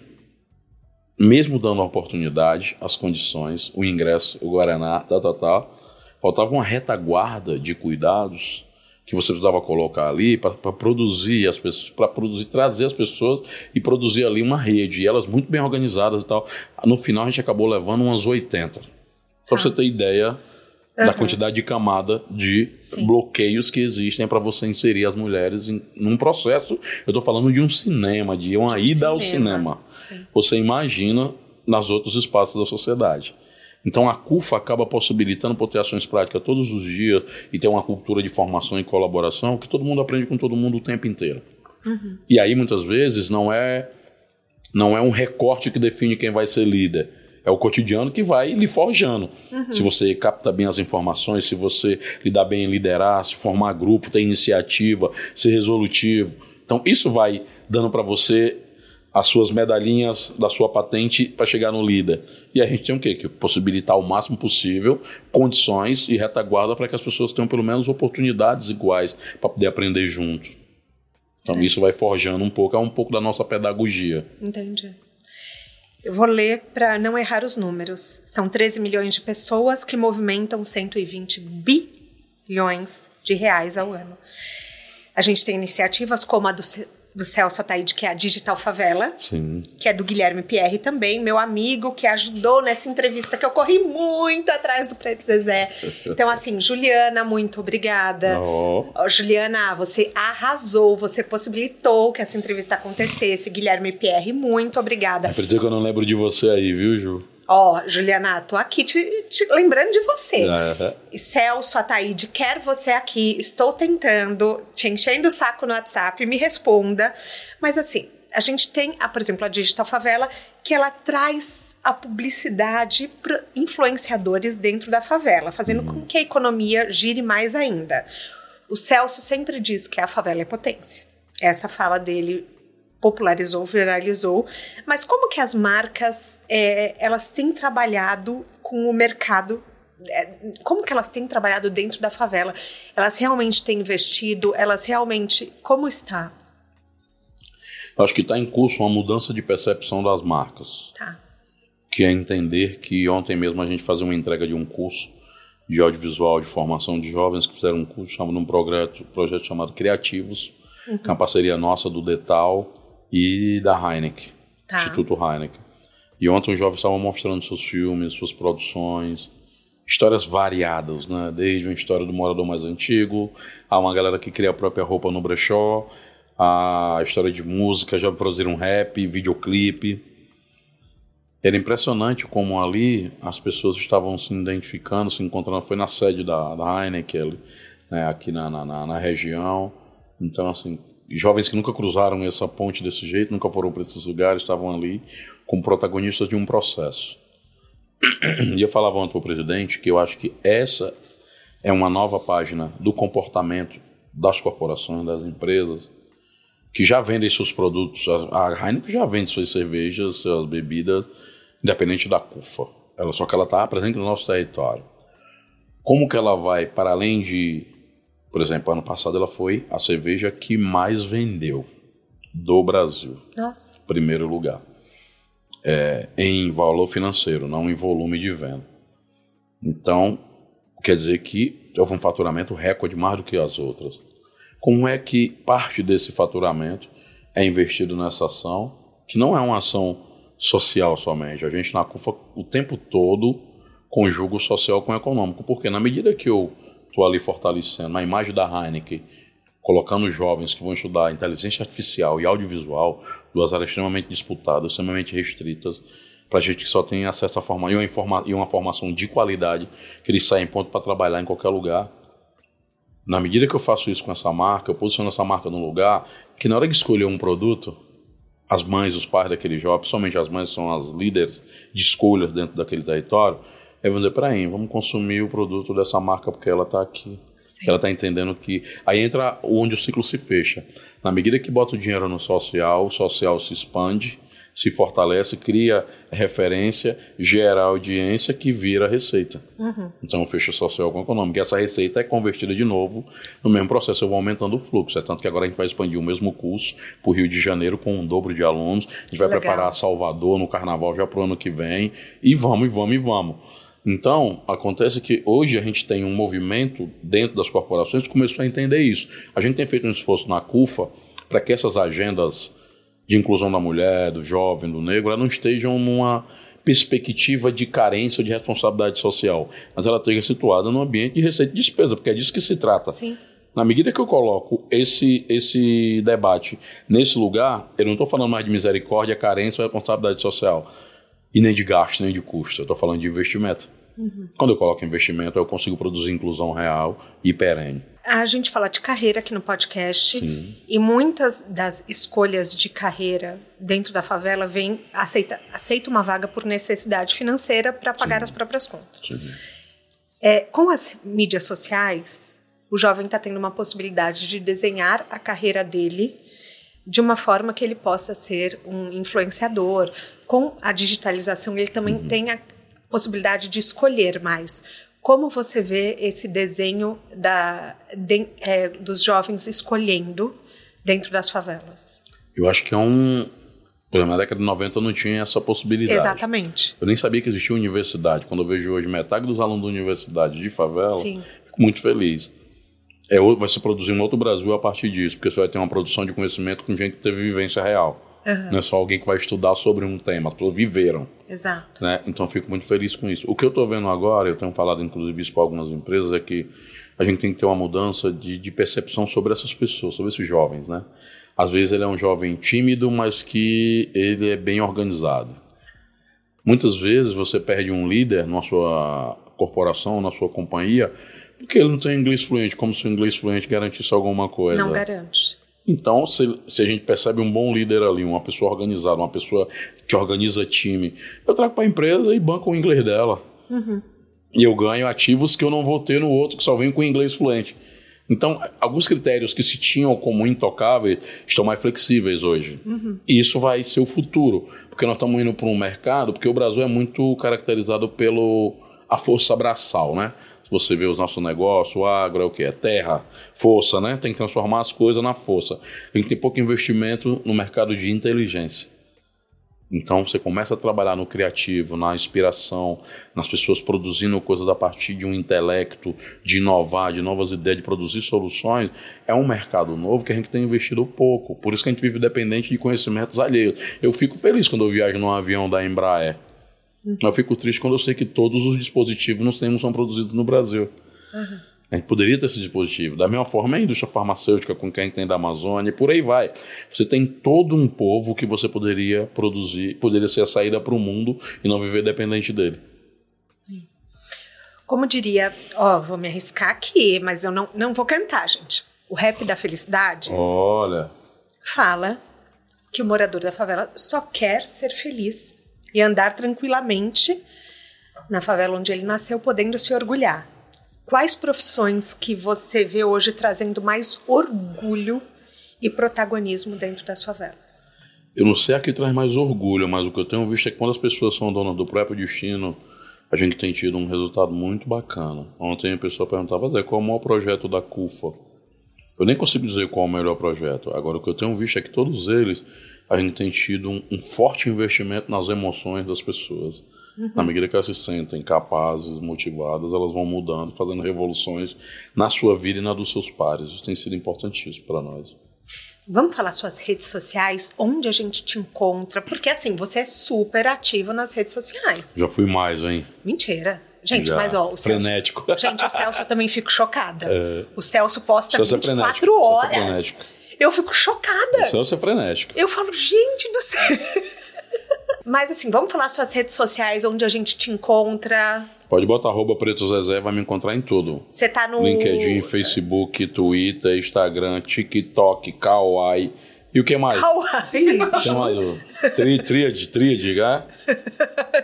mesmo dando a oportunidade, as condições, o ingresso, o Guaraná, tal, tal, tal, faltava uma retaguarda de cuidados que você precisava colocar ali para produzir as pessoas, para produzir, trazer as pessoas e produzir ali uma rede, e elas muito bem organizadas e tal. No final a gente acabou levando umas 80. Para ah. você ter ideia uhum. da quantidade de camada de Sim. bloqueios que existem para você inserir as mulheres em num processo. Eu estou falando de um cinema, de uma de um ida cinema. ao cinema. Sim. Você imagina nas outros espaços da sociedade. Então a CUFA acaba possibilitando por ter ações práticas todos os dias e ter uma cultura de formação e colaboração que todo mundo aprende com todo mundo o tempo inteiro. Uhum. E aí muitas vezes não é não é um recorte que define quem vai ser líder é o cotidiano que vai lhe forjando. Uhum. Se você capta bem as informações, se você lidar bem em liderar, se formar grupo, ter iniciativa, ser resolutivo. Então, isso vai dando para você as suas medalhinhas da sua patente para chegar no líder. E a gente tem o quê? Que possibilitar o máximo possível condições e retaguarda para que as pessoas tenham pelo menos oportunidades iguais para poder aprender junto. Então, isso vai forjando um pouco, é um pouco da nossa pedagogia. Entendi. Eu vou ler para não errar os números. São 13 milhões de pessoas que movimentam 120 bilhões de reais ao ano. A gente tem iniciativas como a do do Celso Ataíde, que é a Digital Favela, Sim. que é do Guilherme Pierre também, meu amigo, que ajudou nessa entrevista, que eu corri muito atrás do Preto Zezé. Então, assim, Juliana, muito obrigada. Oh. Juliana, você arrasou, você possibilitou que essa entrevista acontecesse. Guilherme Pierre, muito obrigada. É pra dizer que eu não lembro de você aí, viu, Ju? Ó, oh, Juliana, tô aqui te, te lembrando de você. Uhum. Celso, Ataíde, quero você aqui. Estou tentando, te enchendo o saco no WhatsApp, me responda. Mas assim, a gente tem, a, por exemplo, a Digital Favela, que ela traz a publicidade para influenciadores dentro da favela, fazendo uhum. com que a economia gire mais ainda. O Celso sempre diz que a favela é potência. Essa fala dele popularizou, viralizou. Mas como que as marcas é, elas têm trabalhado com o mercado? É, como que elas têm trabalhado dentro da favela? Elas realmente têm investido? Elas realmente como está? Acho que está em curso uma mudança de percepção das marcas. Tá. Que é entender que ontem mesmo a gente fazia uma entrega de um curso de audiovisual de formação de jovens que fizeram um curso chamado um projeto, projeto chamado Criativos, uhum. que é uma parceria nossa do Detal e da Heineken, tá. Instituto Heineken. E ontem os jovens estavam mostrando seus filmes, suas produções, histórias variadas, né? Desde uma história do morador mais antigo, a uma galera que cria a própria roupa no brechó, a história de música, já produziram rap, videoclipe. Era impressionante como ali as pessoas estavam se identificando, se encontrando. Foi na sede da, da Heineken, né, aqui na, na, na região. Então, assim, jovens que nunca cruzaram essa ponte desse jeito, nunca foram para esses lugares, estavam ali como protagonistas de um processo. E eu falava ontem para o presidente que eu acho que essa é uma nova página do comportamento das corporações, das empresas, que já vendem seus produtos. A Heineken já vende suas cervejas, suas bebidas, independente da CUFA. Ela, só que ela está presente no nosso território. Como que ela vai, para além de por exemplo, ano passado ela foi a cerveja que mais vendeu do Brasil. Nossa. Primeiro lugar. É, em valor financeiro, não em volume de venda. Então, quer dizer que houve um faturamento recorde mais do que as outras. Como é que parte desse faturamento é investido nessa ação, que não é uma ação social somente? A gente na CUFA o tempo todo conjuga o social com o econômico, porque na medida que eu estou ali fortalecendo a imagem da Heineken, colocando jovens que vão estudar inteligência artificial e audiovisual, duas áreas extremamente disputadas, extremamente restritas, para gente que só tem acesso a forma, e, informa, e uma formação de qualidade, que eles saem ponto para trabalhar em qualquer lugar. Na medida que eu faço isso com essa marca, eu posiciono essa marca num lugar que na hora de escolher um produto, as mães, os pais daquele jovem, somente as mães são as líderes de escolhas dentro daquele território, é vender para aí, vamos consumir o produto dessa marca porque ela está aqui. Sim. Ela está entendendo que. Aí entra onde o ciclo se fecha. Na medida que bota o dinheiro no social, o social se expande, se fortalece, cria referência, gera audiência que vira receita. Uhum. Então fecha social com o econômico. E essa receita é convertida de novo no mesmo processo, eu vou aumentando o fluxo. É tanto que agora a gente vai expandir o mesmo curso para o Rio de Janeiro com um dobro de alunos. A gente vai Legal. preparar Salvador no carnaval já para o ano que vem. E vamos, e vamos, e vamos. Então, acontece que hoje a gente tem um movimento dentro das corporações que começou a entender isso. A gente tem feito um esforço na CUFA para que essas agendas de inclusão da mulher, do jovem, do negro, não estejam numa perspectiva de carência ou de responsabilidade social, mas ela esteja situada num ambiente de receita e despesa, porque é disso que se trata. Sim. Na medida que eu coloco esse, esse debate nesse lugar, eu não estou falando mais de misericórdia, carência ou responsabilidade social, e nem de gasto, nem de custo, eu estou falando de investimento. Uhum. Quando eu coloco investimento, eu consigo produzir inclusão real e perene. A gente fala de carreira aqui no podcast Sim. e muitas das escolhas de carreira dentro da favela vem aceita, aceita uma vaga por necessidade financeira para pagar Sim. as próprias contas. É, com as mídias sociais, o jovem está tendo uma possibilidade de desenhar a carreira dele de uma forma que ele possa ser um influenciador. Com a digitalização, ele também uhum. tem a possibilidade de escolher mais. Como você vê esse desenho da, de, é, dos jovens escolhendo dentro das favelas? Eu acho que é um. Na década de 90 eu não tinha essa possibilidade. Exatamente. Eu nem sabia que existia universidade. Quando eu vejo hoje metade dos alunos da universidade de favela, Sim. fico muito feliz. É, vai se produzir um outro Brasil a partir disso, porque você vai ter uma produção de conhecimento com gente que teve vivência real. Uhum. Não é só alguém que vai estudar sobre um tema, as pessoas viveram. Exato. Né? Então fico muito feliz com isso. O que eu estou vendo agora, eu tenho falado inclusive isso para algumas empresas, é que a gente tem que ter uma mudança de, de percepção sobre essas pessoas, sobre esses jovens. Né? Às vezes ele é um jovem tímido, mas que ele é bem organizado. Muitas vezes você perde um líder na sua corporação, na sua companhia, porque ele não tem inglês fluente, como se o inglês fluente garantisse alguma coisa. Não garante. Então, se, se, a gente percebe um bom líder ali, uma pessoa organizada, uma pessoa que organiza time, eu trago para a empresa e banco o inglês dela. Uhum. E eu ganho ativos que eu não vou ter no outro, que só vem com inglês fluente. Então, alguns critérios que se tinham como intocáveis estão mais flexíveis hoje. Uhum. E isso vai ser o futuro, porque nós estamos indo para um mercado, porque o Brasil é muito caracterizado pelo a força braçal, né? Você vê os nossos negócios, o agro é o que? É terra, força, né? Tem que transformar as coisas na força. A gente tem pouco investimento no mercado de inteligência. Então você começa a trabalhar no criativo, na inspiração, nas pessoas produzindo coisas a partir de um intelecto, de inovar, de novas ideias, de produzir soluções. É um mercado novo que a gente tem investido pouco. Por isso que a gente vive dependente de conhecimentos alheios. Eu fico feliz quando eu viajo num avião da Embraer. Uhum. Eu fico triste quando eu sei que todos os dispositivos nós temos são produzidos no Brasil. Uhum. A gente poderia ter esse dispositivo. Da mesma forma, a indústria farmacêutica com quem tem da Amazônia, e por aí vai. Você tem todo um povo que você poderia produzir, poderia ser a saída para o mundo e não viver dependente dele. Como diria, ó, vou me arriscar aqui, mas eu não, não vou cantar, gente. O rap da felicidade. Olha. Fala que o morador da favela só quer ser feliz e andar tranquilamente na favela onde ele nasceu, podendo se orgulhar. Quais profissões que você vê hoje trazendo mais orgulho e protagonismo dentro das favelas? Eu não sei a que traz mais orgulho, mas o que eu tenho visto é que quando as pessoas são donas do próprio destino, a gente tem tido um resultado muito bacana. Ontem a pessoa perguntava, Zé, qual é o maior projeto da CUFA? Eu nem consigo dizer qual é o melhor projeto. Agora, o que eu tenho visto é que todos eles, a gente tem tido um, um forte investimento nas emoções das pessoas. Uhum. Na medida que elas se sentem capazes, motivadas, elas vão mudando, fazendo revoluções na sua vida e na dos seus pares. Isso tem sido importantíssimo para nós. Vamos falar suas redes sociais, onde a gente te encontra, porque assim, você é super ativo nas redes sociais. Já fui mais, hein? Mentira. Gente, Já. mas ó, o Celso. Frenético. Gente, o Celso eu também fico chocada. É. O Celso posta Celso 24 é horas. Eu fico chocada. Celso é frenético. Eu falo, gente do céu. Mas assim, vamos falar suas redes sociais, onde a gente te encontra. Pode botar arroba Preto Zezé, vai me encontrar em tudo. Você tá no... LinkedIn, Facebook, Twitter, Instagram, TikTok, Kawaii. E o que mais? Kawaii. Chama tri, tríade, tríade, ah?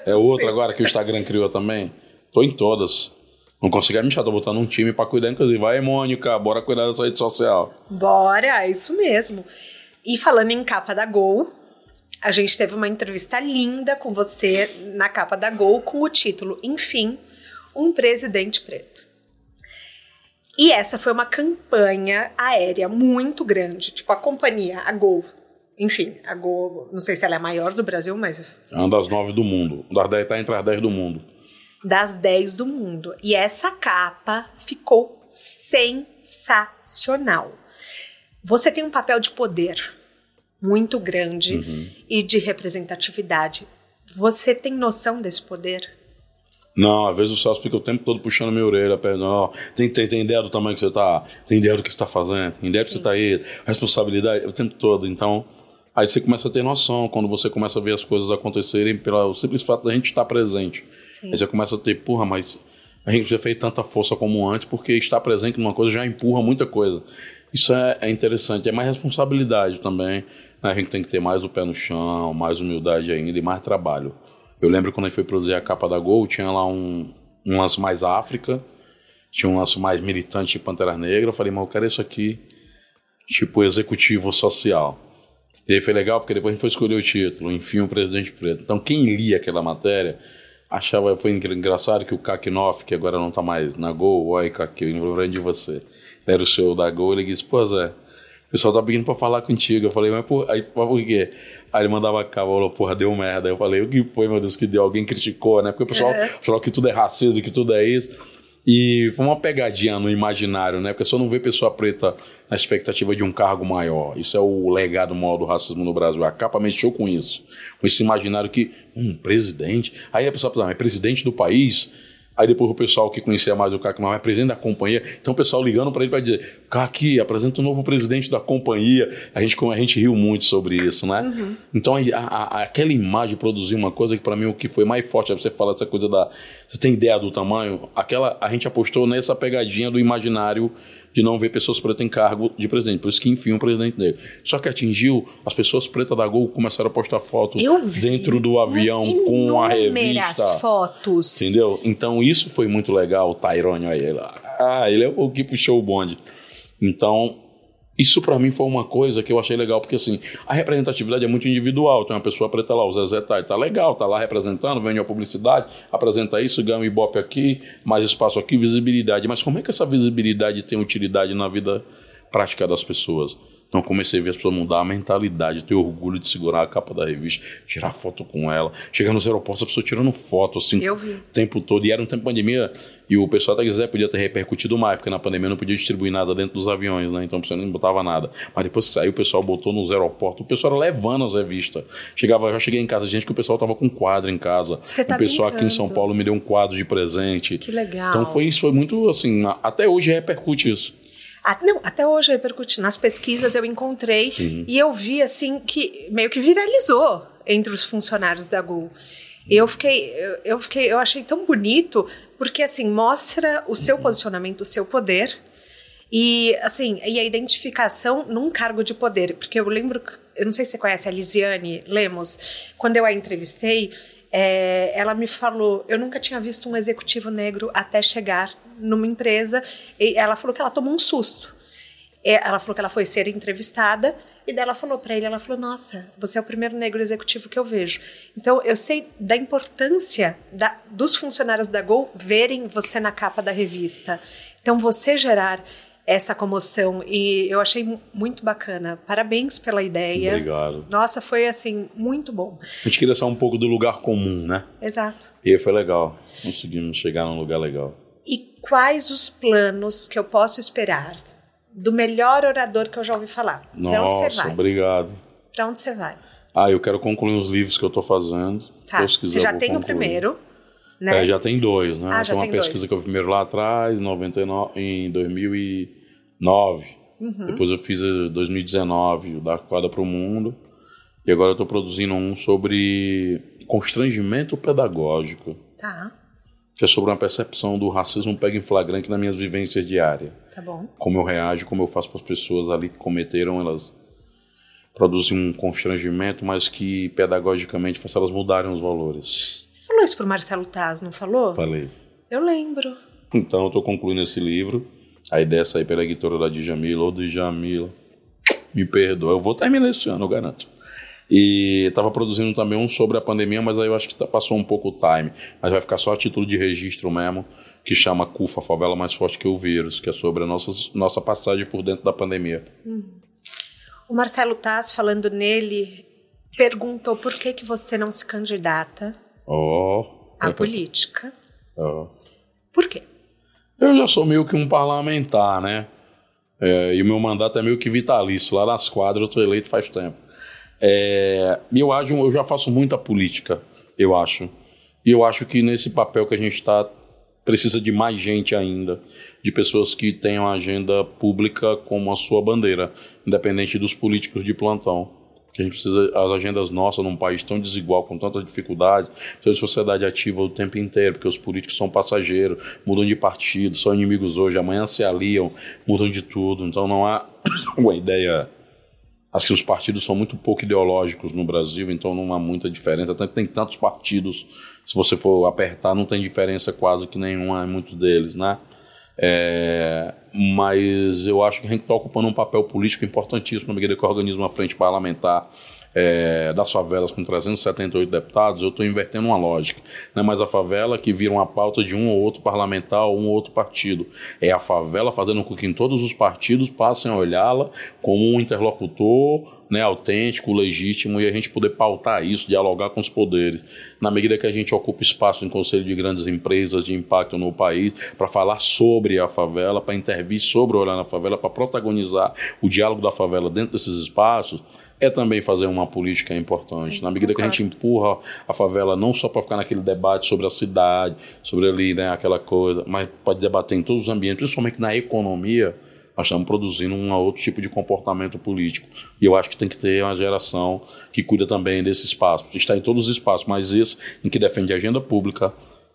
É outro agora que o Instagram criou também. Tô em todas. Não consegui me achar, tô botando um time pra cuidar, inclusive. Vai, Mônica, bora cuidar dessa rede social. Bora, é isso mesmo. E falando em capa da Gol, a gente teve uma entrevista linda com você na capa da Gol com o título Enfim, um presidente preto. E essa foi uma campanha aérea muito grande, tipo a companhia, a Gol. Enfim, a Gol, não sei se ela é a maior do Brasil, mas. É uma das nove do mundo. Das dez está entre as dez do mundo. Das dez do mundo. E essa capa ficou sensacional. Você tem um papel de poder muito grande uhum. e de representatividade. Você tem noção desse poder? Não, às vezes o Celso fica o tempo todo puxando minha orelha, ó, tem, tem, tem ideia do tamanho que você tá, tem ideia do que você tá fazendo, tem ideia Sim. que você tá aí, responsabilidade, o tempo todo. Então, aí você começa a ter noção, quando você começa a ver as coisas acontecerem pelo simples fato da gente estar presente. Sim. Aí você começa a ter, porra, mas a gente já fez tanta força como antes, porque estar presente numa coisa já empurra muita coisa. Isso é, é interessante, é mais responsabilidade também. Né? A gente tem que ter mais o pé no chão, mais humildade ainda e mais trabalho. Eu lembro quando a gente foi produzir a capa da Gol, tinha lá um, um lance mais África, tinha um lance mais militante de Pantera Negra. Eu falei, mas eu quero isso aqui, tipo executivo social. E aí foi legal porque depois a gente foi escolher o título, enfim, o presidente preto. Então quem lia aquela matéria achava, foi engraçado que o Kakinoff, que agora não está mais na Gol, oi Kaki, eu lembrando de você, era o seu da Gol, ele disse, pô Zé, o pessoal tá pedindo pra falar contigo. Eu falei, mas por, aí, por quê? Aí ele mandava cá, falou, porra, deu merda. Eu falei, o que foi, meu Deus, que deu? Alguém criticou, né? Porque o pessoal é. falou que tudo é racismo, que tudo é isso. E foi uma pegadinha no imaginário, né? Porque só não vê pessoa preta na expectativa de um cargo maior. Isso é o legado maior do racismo no Brasil. A capa mexeu com isso. Com esse imaginário que, um presidente. Aí a pessoa pensa, é presidente do país? Aí depois o pessoal que conhecia mais o é presidente da companhia. Então o pessoal ligando para ele para dizer: Kaki, apresenta o um novo presidente da companhia. A gente, a gente riu muito sobre isso, né? Uhum. Então a, a, aquela imagem produziu uma coisa que para mim o que foi mais forte é você falar essa coisa da. Você tem ideia do tamanho? Aquela, a gente apostou nessa pegadinha do imaginário de não ver pessoas pretas em cargo de presidente. Por isso que, enfim, um presidente negro. Só que atingiu, as pessoas pretas da Gol começaram a postar fotos dentro do avião com a revista. fotos. Entendeu? Então isso foi muito legal, o Tyrone aí. Ele, ah, ele é o que puxou o bonde. Então, isso para mim foi uma coisa que eu achei legal, porque assim, a representatividade é muito individual. Tem uma pessoa preta lá, o Zezé tá, tá legal, tá lá representando, vende a publicidade, apresenta isso, ganha um ibope aqui, mais espaço aqui, visibilidade. Mas como é que essa visibilidade tem utilidade na vida prática das pessoas? Então comecei a ver as pessoas mudar a mentalidade, ter orgulho de segurar a capa da revista, tirar foto com ela. Chegar nos aeroportos, a pessoa tirando foto, assim, o tempo todo. E era um tempo de pandemia, e o pessoal até quiser podia ter repercutido mais, porque na pandemia não podia distribuir nada dentro dos aviões, né? Então você não botava nada. Mas depois que saiu, o pessoal botou nos aeroportos, o pessoal era levando as revistas. Chegava, eu já cheguei em casa, gente, que o pessoal tava com quadro em casa. Você tá o pessoal brincando. aqui em São Paulo me deu um quadro de presente. Que legal. Então foi isso, foi muito assim, até hoje repercute isso. Ah, não, até hoje repercute. Nas pesquisas eu encontrei Uhum. e eu vi assim que meio que viralizou entre os funcionários da Gol. Eu fiquei, eu, eu fiquei, eu achei tão bonito porque assim mostra o seu posicionamento, o seu poder e assim e a identificação num cargo de poder. Porque eu lembro, eu não sei se você conhece a Lisiane Lemos, quando eu a entrevistei, é, ela me falou, eu nunca tinha visto um executivo negro até chegar numa empresa. E ela falou que ela tomou um susto. É, Ela falou que ela foi ser entrevistada e daí ela falou para ele, ela falou, nossa, você é o primeiro negro executivo que eu vejo. Então eu sei da importância da- dos funcionários da Gol verem você na capa da revista. Então você gerar essa comoção e eu achei mu- muito bacana. Parabéns pela ideia. Obrigado. Nossa, foi assim muito bom. A gente queria sair um pouco do lugar comum, né? Exato. E foi legal. Conseguimos chegar num lugar legal. E quais os planos que eu posso esperar do melhor orador que eu já ouvi falar? Pra onde você Nossa, vai? obrigado. Pra onde você vai? Ah, eu quero concluir os livros que eu tô fazendo. Tá. Você já tem o concluir. primeiro, né? É, já tem dois, né? Ah, já tem uma tem pesquisa dois. que eu fiz primeiro lá atrás, 99, em 2009. Uhum. Depois eu fiz em 2019, o da Quadra para o Mundo. E agora eu estou produzindo um sobre constrangimento pedagógico, Tá, que é sobre uma percepção do racismo pega em flagrante nas minhas vivências diárias. tá bom. Como eu reajo, como eu faço para as pessoas ali que cometeram, elas produzem um constrangimento, mas que pedagogicamente faz elas mudarem os valores. Falou isso pro Marcelo Taz, não falou? Falei. Eu lembro. Então eu estou concluindo esse livro. A ideia é sair pela editora da Djamila. Ô, Djamila, me perdoa. Eu vou terminar esse ano, eu garanto. E estava produzindo também um sobre a pandemia, mas aí eu acho que tá- passou um pouco o time. Mas vai ficar só a título de registro mesmo, que chama CUFA, favela mais forte que o vírus, que é sobre a nossa, nossa passagem por dentro da pandemia. O Marcelo Taz, falando nele, perguntou por que, que você não se candidata Ó. à política. ó. Por quê? Eu já sou meio que um parlamentar, né? É, e o meu mandato é meio que vitalício. Lá nas quadras eu estou eleito faz tempo. É, e eu acho, eu já faço muita política, eu acho. E eu acho que nesse papel que a gente está, precisa de mais gente ainda. De pessoas que tenham a agenda pública como a sua bandeira, independente dos políticos de plantão. Que a gente precisa, as agendas nossas num país tão desigual, com tanta dificuldade, precisa de sociedade ativa o tempo inteiro, porque os políticos são passageiros, mudam de partido, são inimigos hoje, amanhã se aliam, mudam de tudo. Então não há uma ideia. Acho que os partidos são muito pouco ideológicos no Brasil, então não há muita diferença. Tanto que tem tantos partidos, se você for apertar, não tem diferença quase que nenhuma em muitos deles, né? É, mas eu acho que a gente está ocupando um papel político importantíssimo na medida que organiza uma frente parlamentar é, das favelas com 378 deputados, eu estou invertendo uma lógica. Não é mais a favela que vira uma pauta de um ou outro parlamentar ou um ou outro partido. É a favela fazendo com que todos os partidos passem a olhá-la como um interlocutor né, autêntico, legítimo, e a gente poder pautar isso, dialogar com os poderes. Na medida que a gente ocupa espaço em conselho de grandes empresas de impacto no país, para falar sobre a favela, para intervir sobre o olhar na favela, para protagonizar o diálogo da favela dentro desses espaços, é também fazer uma política importante. Sim, Na medida que a gente empurra a favela não só para ficar naquele debate sobre a cidade, sobre ali, né, aquela coisa, mas pode debater em todos os ambientes, principalmente na economia, nós estamos produzindo um outro tipo de comportamento político. E eu acho que tem que ter uma geração que cuida também desse espaço. Está em todos os espaços, mas esse em que defende a agenda pública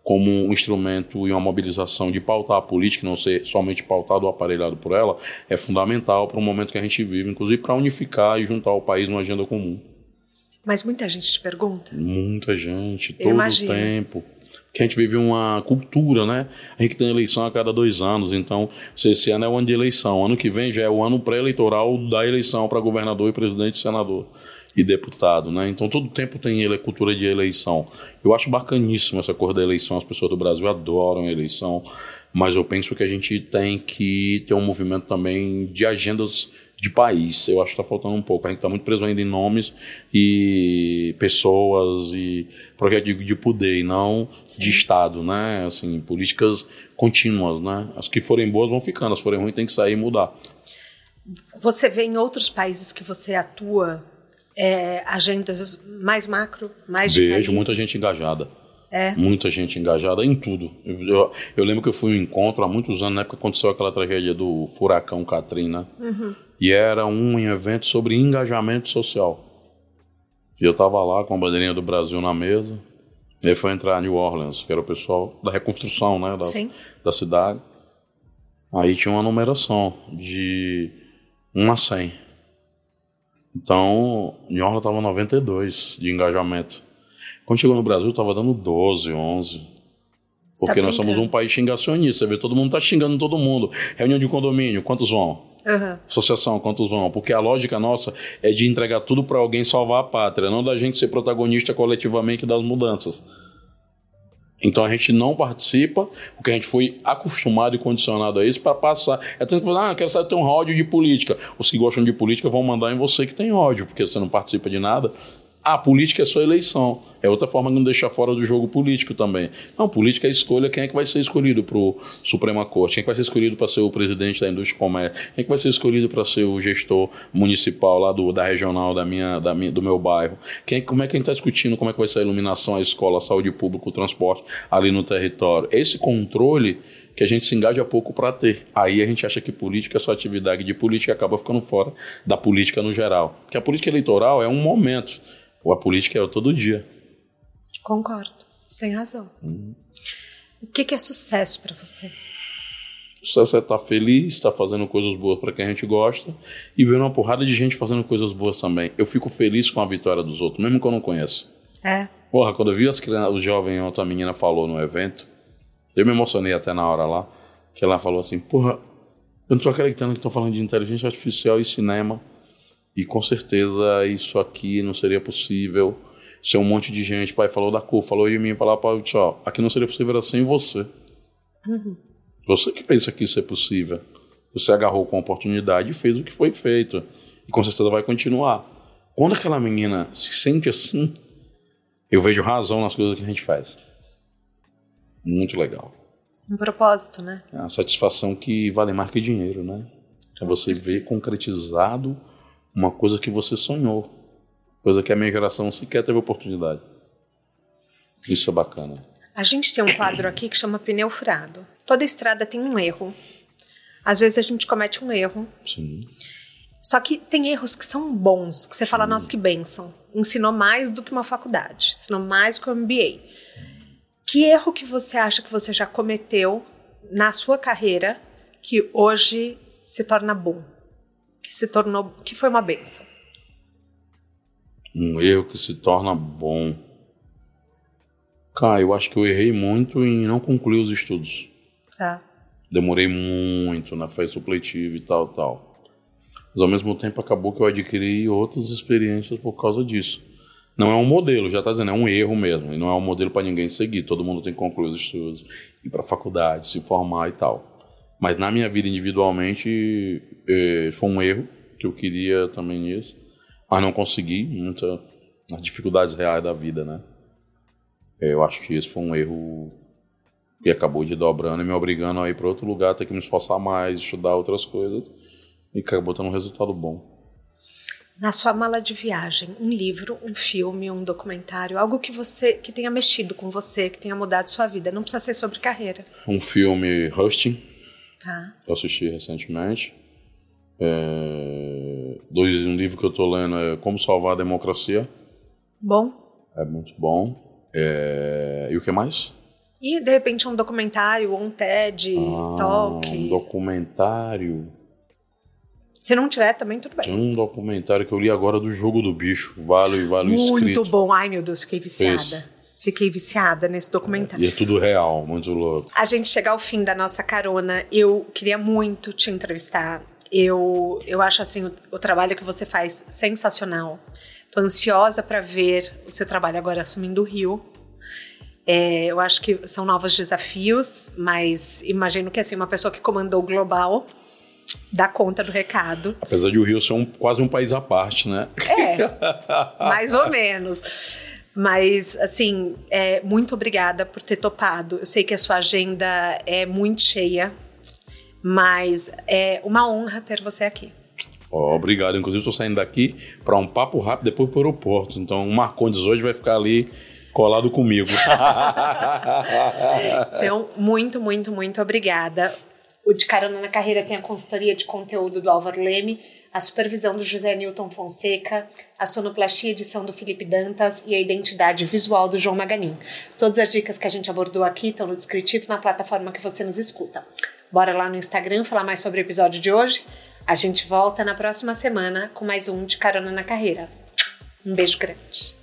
como um instrumento e uma mobilização de pautar a política, não ser somente pautado ou aparelhado por ela, é fundamental para o momento que a gente vive, inclusive para unificar e juntar o país numa agenda comum. Mas muita gente te pergunta. Muita gente, Eu todo o imagino. tempo. que a gente vive uma cultura, né? A gente tem eleição a cada dois anos, então esse ano é o ano de eleição. Ano que vem já é o ano pré-eleitoral da eleição para governador e presidente e senador e deputado, né? Então todo tempo tem ele, cultura de eleição. Eu acho bacaníssimo essa cor da eleição, as pessoas do Brasil adoram a eleição, mas eu penso que a gente tem que ter um movimento também de agendas de país. Eu acho que está faltando um pouco. A gente está muito preso ainda em nomes e pessoas e projetos de poder, e não Sim. de Estado, né? Assim, políticas contínuas, né? As que forem boas vão ficando, as que forem ruins tem que sair e mudar. Você vê em outros países que você atua é, agendas mais macro, mais Vejo muita gente engajada. É. Muita gente engajada em tudo. Eu, eu, lembro que eu fui em um encontro há muitos anos, na época aconteceu aquela tragédia do furacão Katrina. Uhum. E era um evento sobre engajamento social. E eu estava lá com a bandeirinha do Brasil na mesa. E aí foi entrar New Orleans, que era o pessoal da reconstrução né, da, da cidade. Aí tinha uma numeração de 1 a 100. Então, New Orleans estava 92 de engajamento. Quando chegou no Brasil, estava dando 12, 11. Porque tá nós somos um país xingacionista. Você vê, todo mundo está xingando todo mundo. Reunião de condomínio, quantos vão? Uhum. Associação, quantos vão? Porque a lógica nossa é de entregar tudo para alguém salvar a pátria, não da gente ser protagonista coletivamente das mudanças. Então a gente não participa, porque a gente foi acostumado e condicionado a isso para passar. É tanto que ah, quero saber ter um ódio de política. Os que gostam de política vão mandar em você que tem ódio, porque você não participa de nada. Ah, política é só eleição. É outra forma de não deixar fora do jogo político também. Não, política é escolha quem é que vai ser escolhido para o Suprema Corte, quem é que vai ser escolhido para ser o presidente da indústria comércio, quem é que vai ser escolhido para ser o gestor municipal lá do, da regional da minha, da minha, do meu bairro. Quem, como é que a gente está discutindo como é que vai ser a iluminação, a escola, a saúde pública, o transporte ali no território. Esse controle que a gente se engaja pouco para ter. Aí a gente acha que política, sua atividade de política acaba ficando fora da política no geral. Porque a política eleitoral é um momento. A política é todo dia. Concordo, você tem razão. Hum. O que, que é sucesso para você? Sucesso é estar tá feliz, estar tá fazendo coisas boas para quem a gente gosta e ver uma porrada de gente fazendo coisas boas também. Eu fico feliz com a vitória dos outros, mesmo que eu não conheça. É. Porra, quando eu vi as crianças, o jovem, outra menina falou no evento, eu me emocionei até na hora lá, que ela falou assim: Porra, eu não estou acreditando que estão falando de inteligência artificial e cinema e com certeza isso aqui não seria possível se um monte de gente, pai falou da cor, falou de mim, falar, pai, tchau, aqui não seria possível assim você. Uhum. Você que fez isso aqui ser possível. Você agarrou com a oportunidade e fez o que foi feito. E com certeza vai continuar. Quando aquela menina se sente assim, eu vejo razão nas coisas que a gente faz. Muito legal. Um propósito, né? É uma satisfação que vale mais que dinheiro, né? É você ver concretizado uma coisa que você sonhou, coisa que a minha geração sequer teve oportunidade. Isso é bacana. A gente tem um quadro aqui que chama pneu furado. Toda estrada tem um erro. Às vezes a gente comete um erro. Sim. Só que tem erros que são bons, que você fala, Sim. nossa, que benção. Ensinou mais do que uma faculdade, ensinou mais que um MBA. Que erro que você acha que você já cometeu na sua carreira que hoje se torna bom? Que se tornou, que foi uma benção? Um erro que se torna bom. Cara, eu acho que eu errei muito em não concluir os estudos. Tá. Demorei muito na fase supletiva e tal, tal. Mas ao mesmo tempo acabou que eu adquiri outras experiências por causa disso. Não é um modelo, já está dizendo, é um erro mesmo. E não é um modelo para ninguém seguir. Todo mundo tem que concluir os estudos, ir para a faculdade, se formar e tal. Mas na minha vida individualmente eh, foi um erro que eu queria também nisso, mas não consegui, muita as dificuldades reais da vida, né? Eh, eu acho que esse foi um erro que acabou de dobrando e me obrigando a ir para outro lugar, ter que me esforçar mais, estudar outras coisas e acabou tendo um resultado bom. Na sua mala de viagem, um livro, um filme, um documentário, algo que você que tenha mexido com você, que tenha mudado sua vida, não precisa ser sobre carreira. Um filme Husting, Tá. Eu assisti recentemente. É... Dois, um livro que eu estou lendo é Como Salvar a Democracia. Bom. É muito bom. É... E o que mais? E, de repente, um documentário, um TED, ah, Talk. Um documentário. Se não tiver, também tudo bem. Tem um documentário que eu li agora do Jogo do Bicho. Vale, vale Muito escrito. bom. Ai, meu Deus, fiquei viciada. Fiquei viciada nesse documentário. E é tudo real, muito louco. A gente chegar ao fim da nossa carona, eu queria muito te entrevistar. Eu, eu acho assim o, o trabalho que você faz sensacional. Tô ansiosa para ver o seu trabalho agora assumindo o Rio. É, eu acho que são novos desafios, mas imagino que assim uma pessoa que comandou o global dá conta do recado. Apesar de o Rio ser um, quase um país à parte, né? É, mais ou menos. Mas, assim, é, muito obrigada por ter topado. Eu sei que a sua agenda é muito cheia, mas é uma honra ter você aqui. Oh, obrigado. Inclusive, estou saindo daqui para um papo rápido depois para o aeroporto. Então, o Marcondes hoje vai ficar ali colado comigo. então, muito, muito, muito obrigada. O De Carona na Carreira tem a consultoria de conteúdo do Álvaro Leme, a supervisão do José Newton Fonseca, a sonoplastia edição do Felipe Dantas e a identidade visual do João Maganin. Todas as dicas que a gente abordou aqui estão no descritivo na plataforma que você nos escuta. Bora lá no Instagram falar mais sobre o episódio de hoje. A gente volta na próxima semana com mais um De Carona na Carreira. Um beijo grande.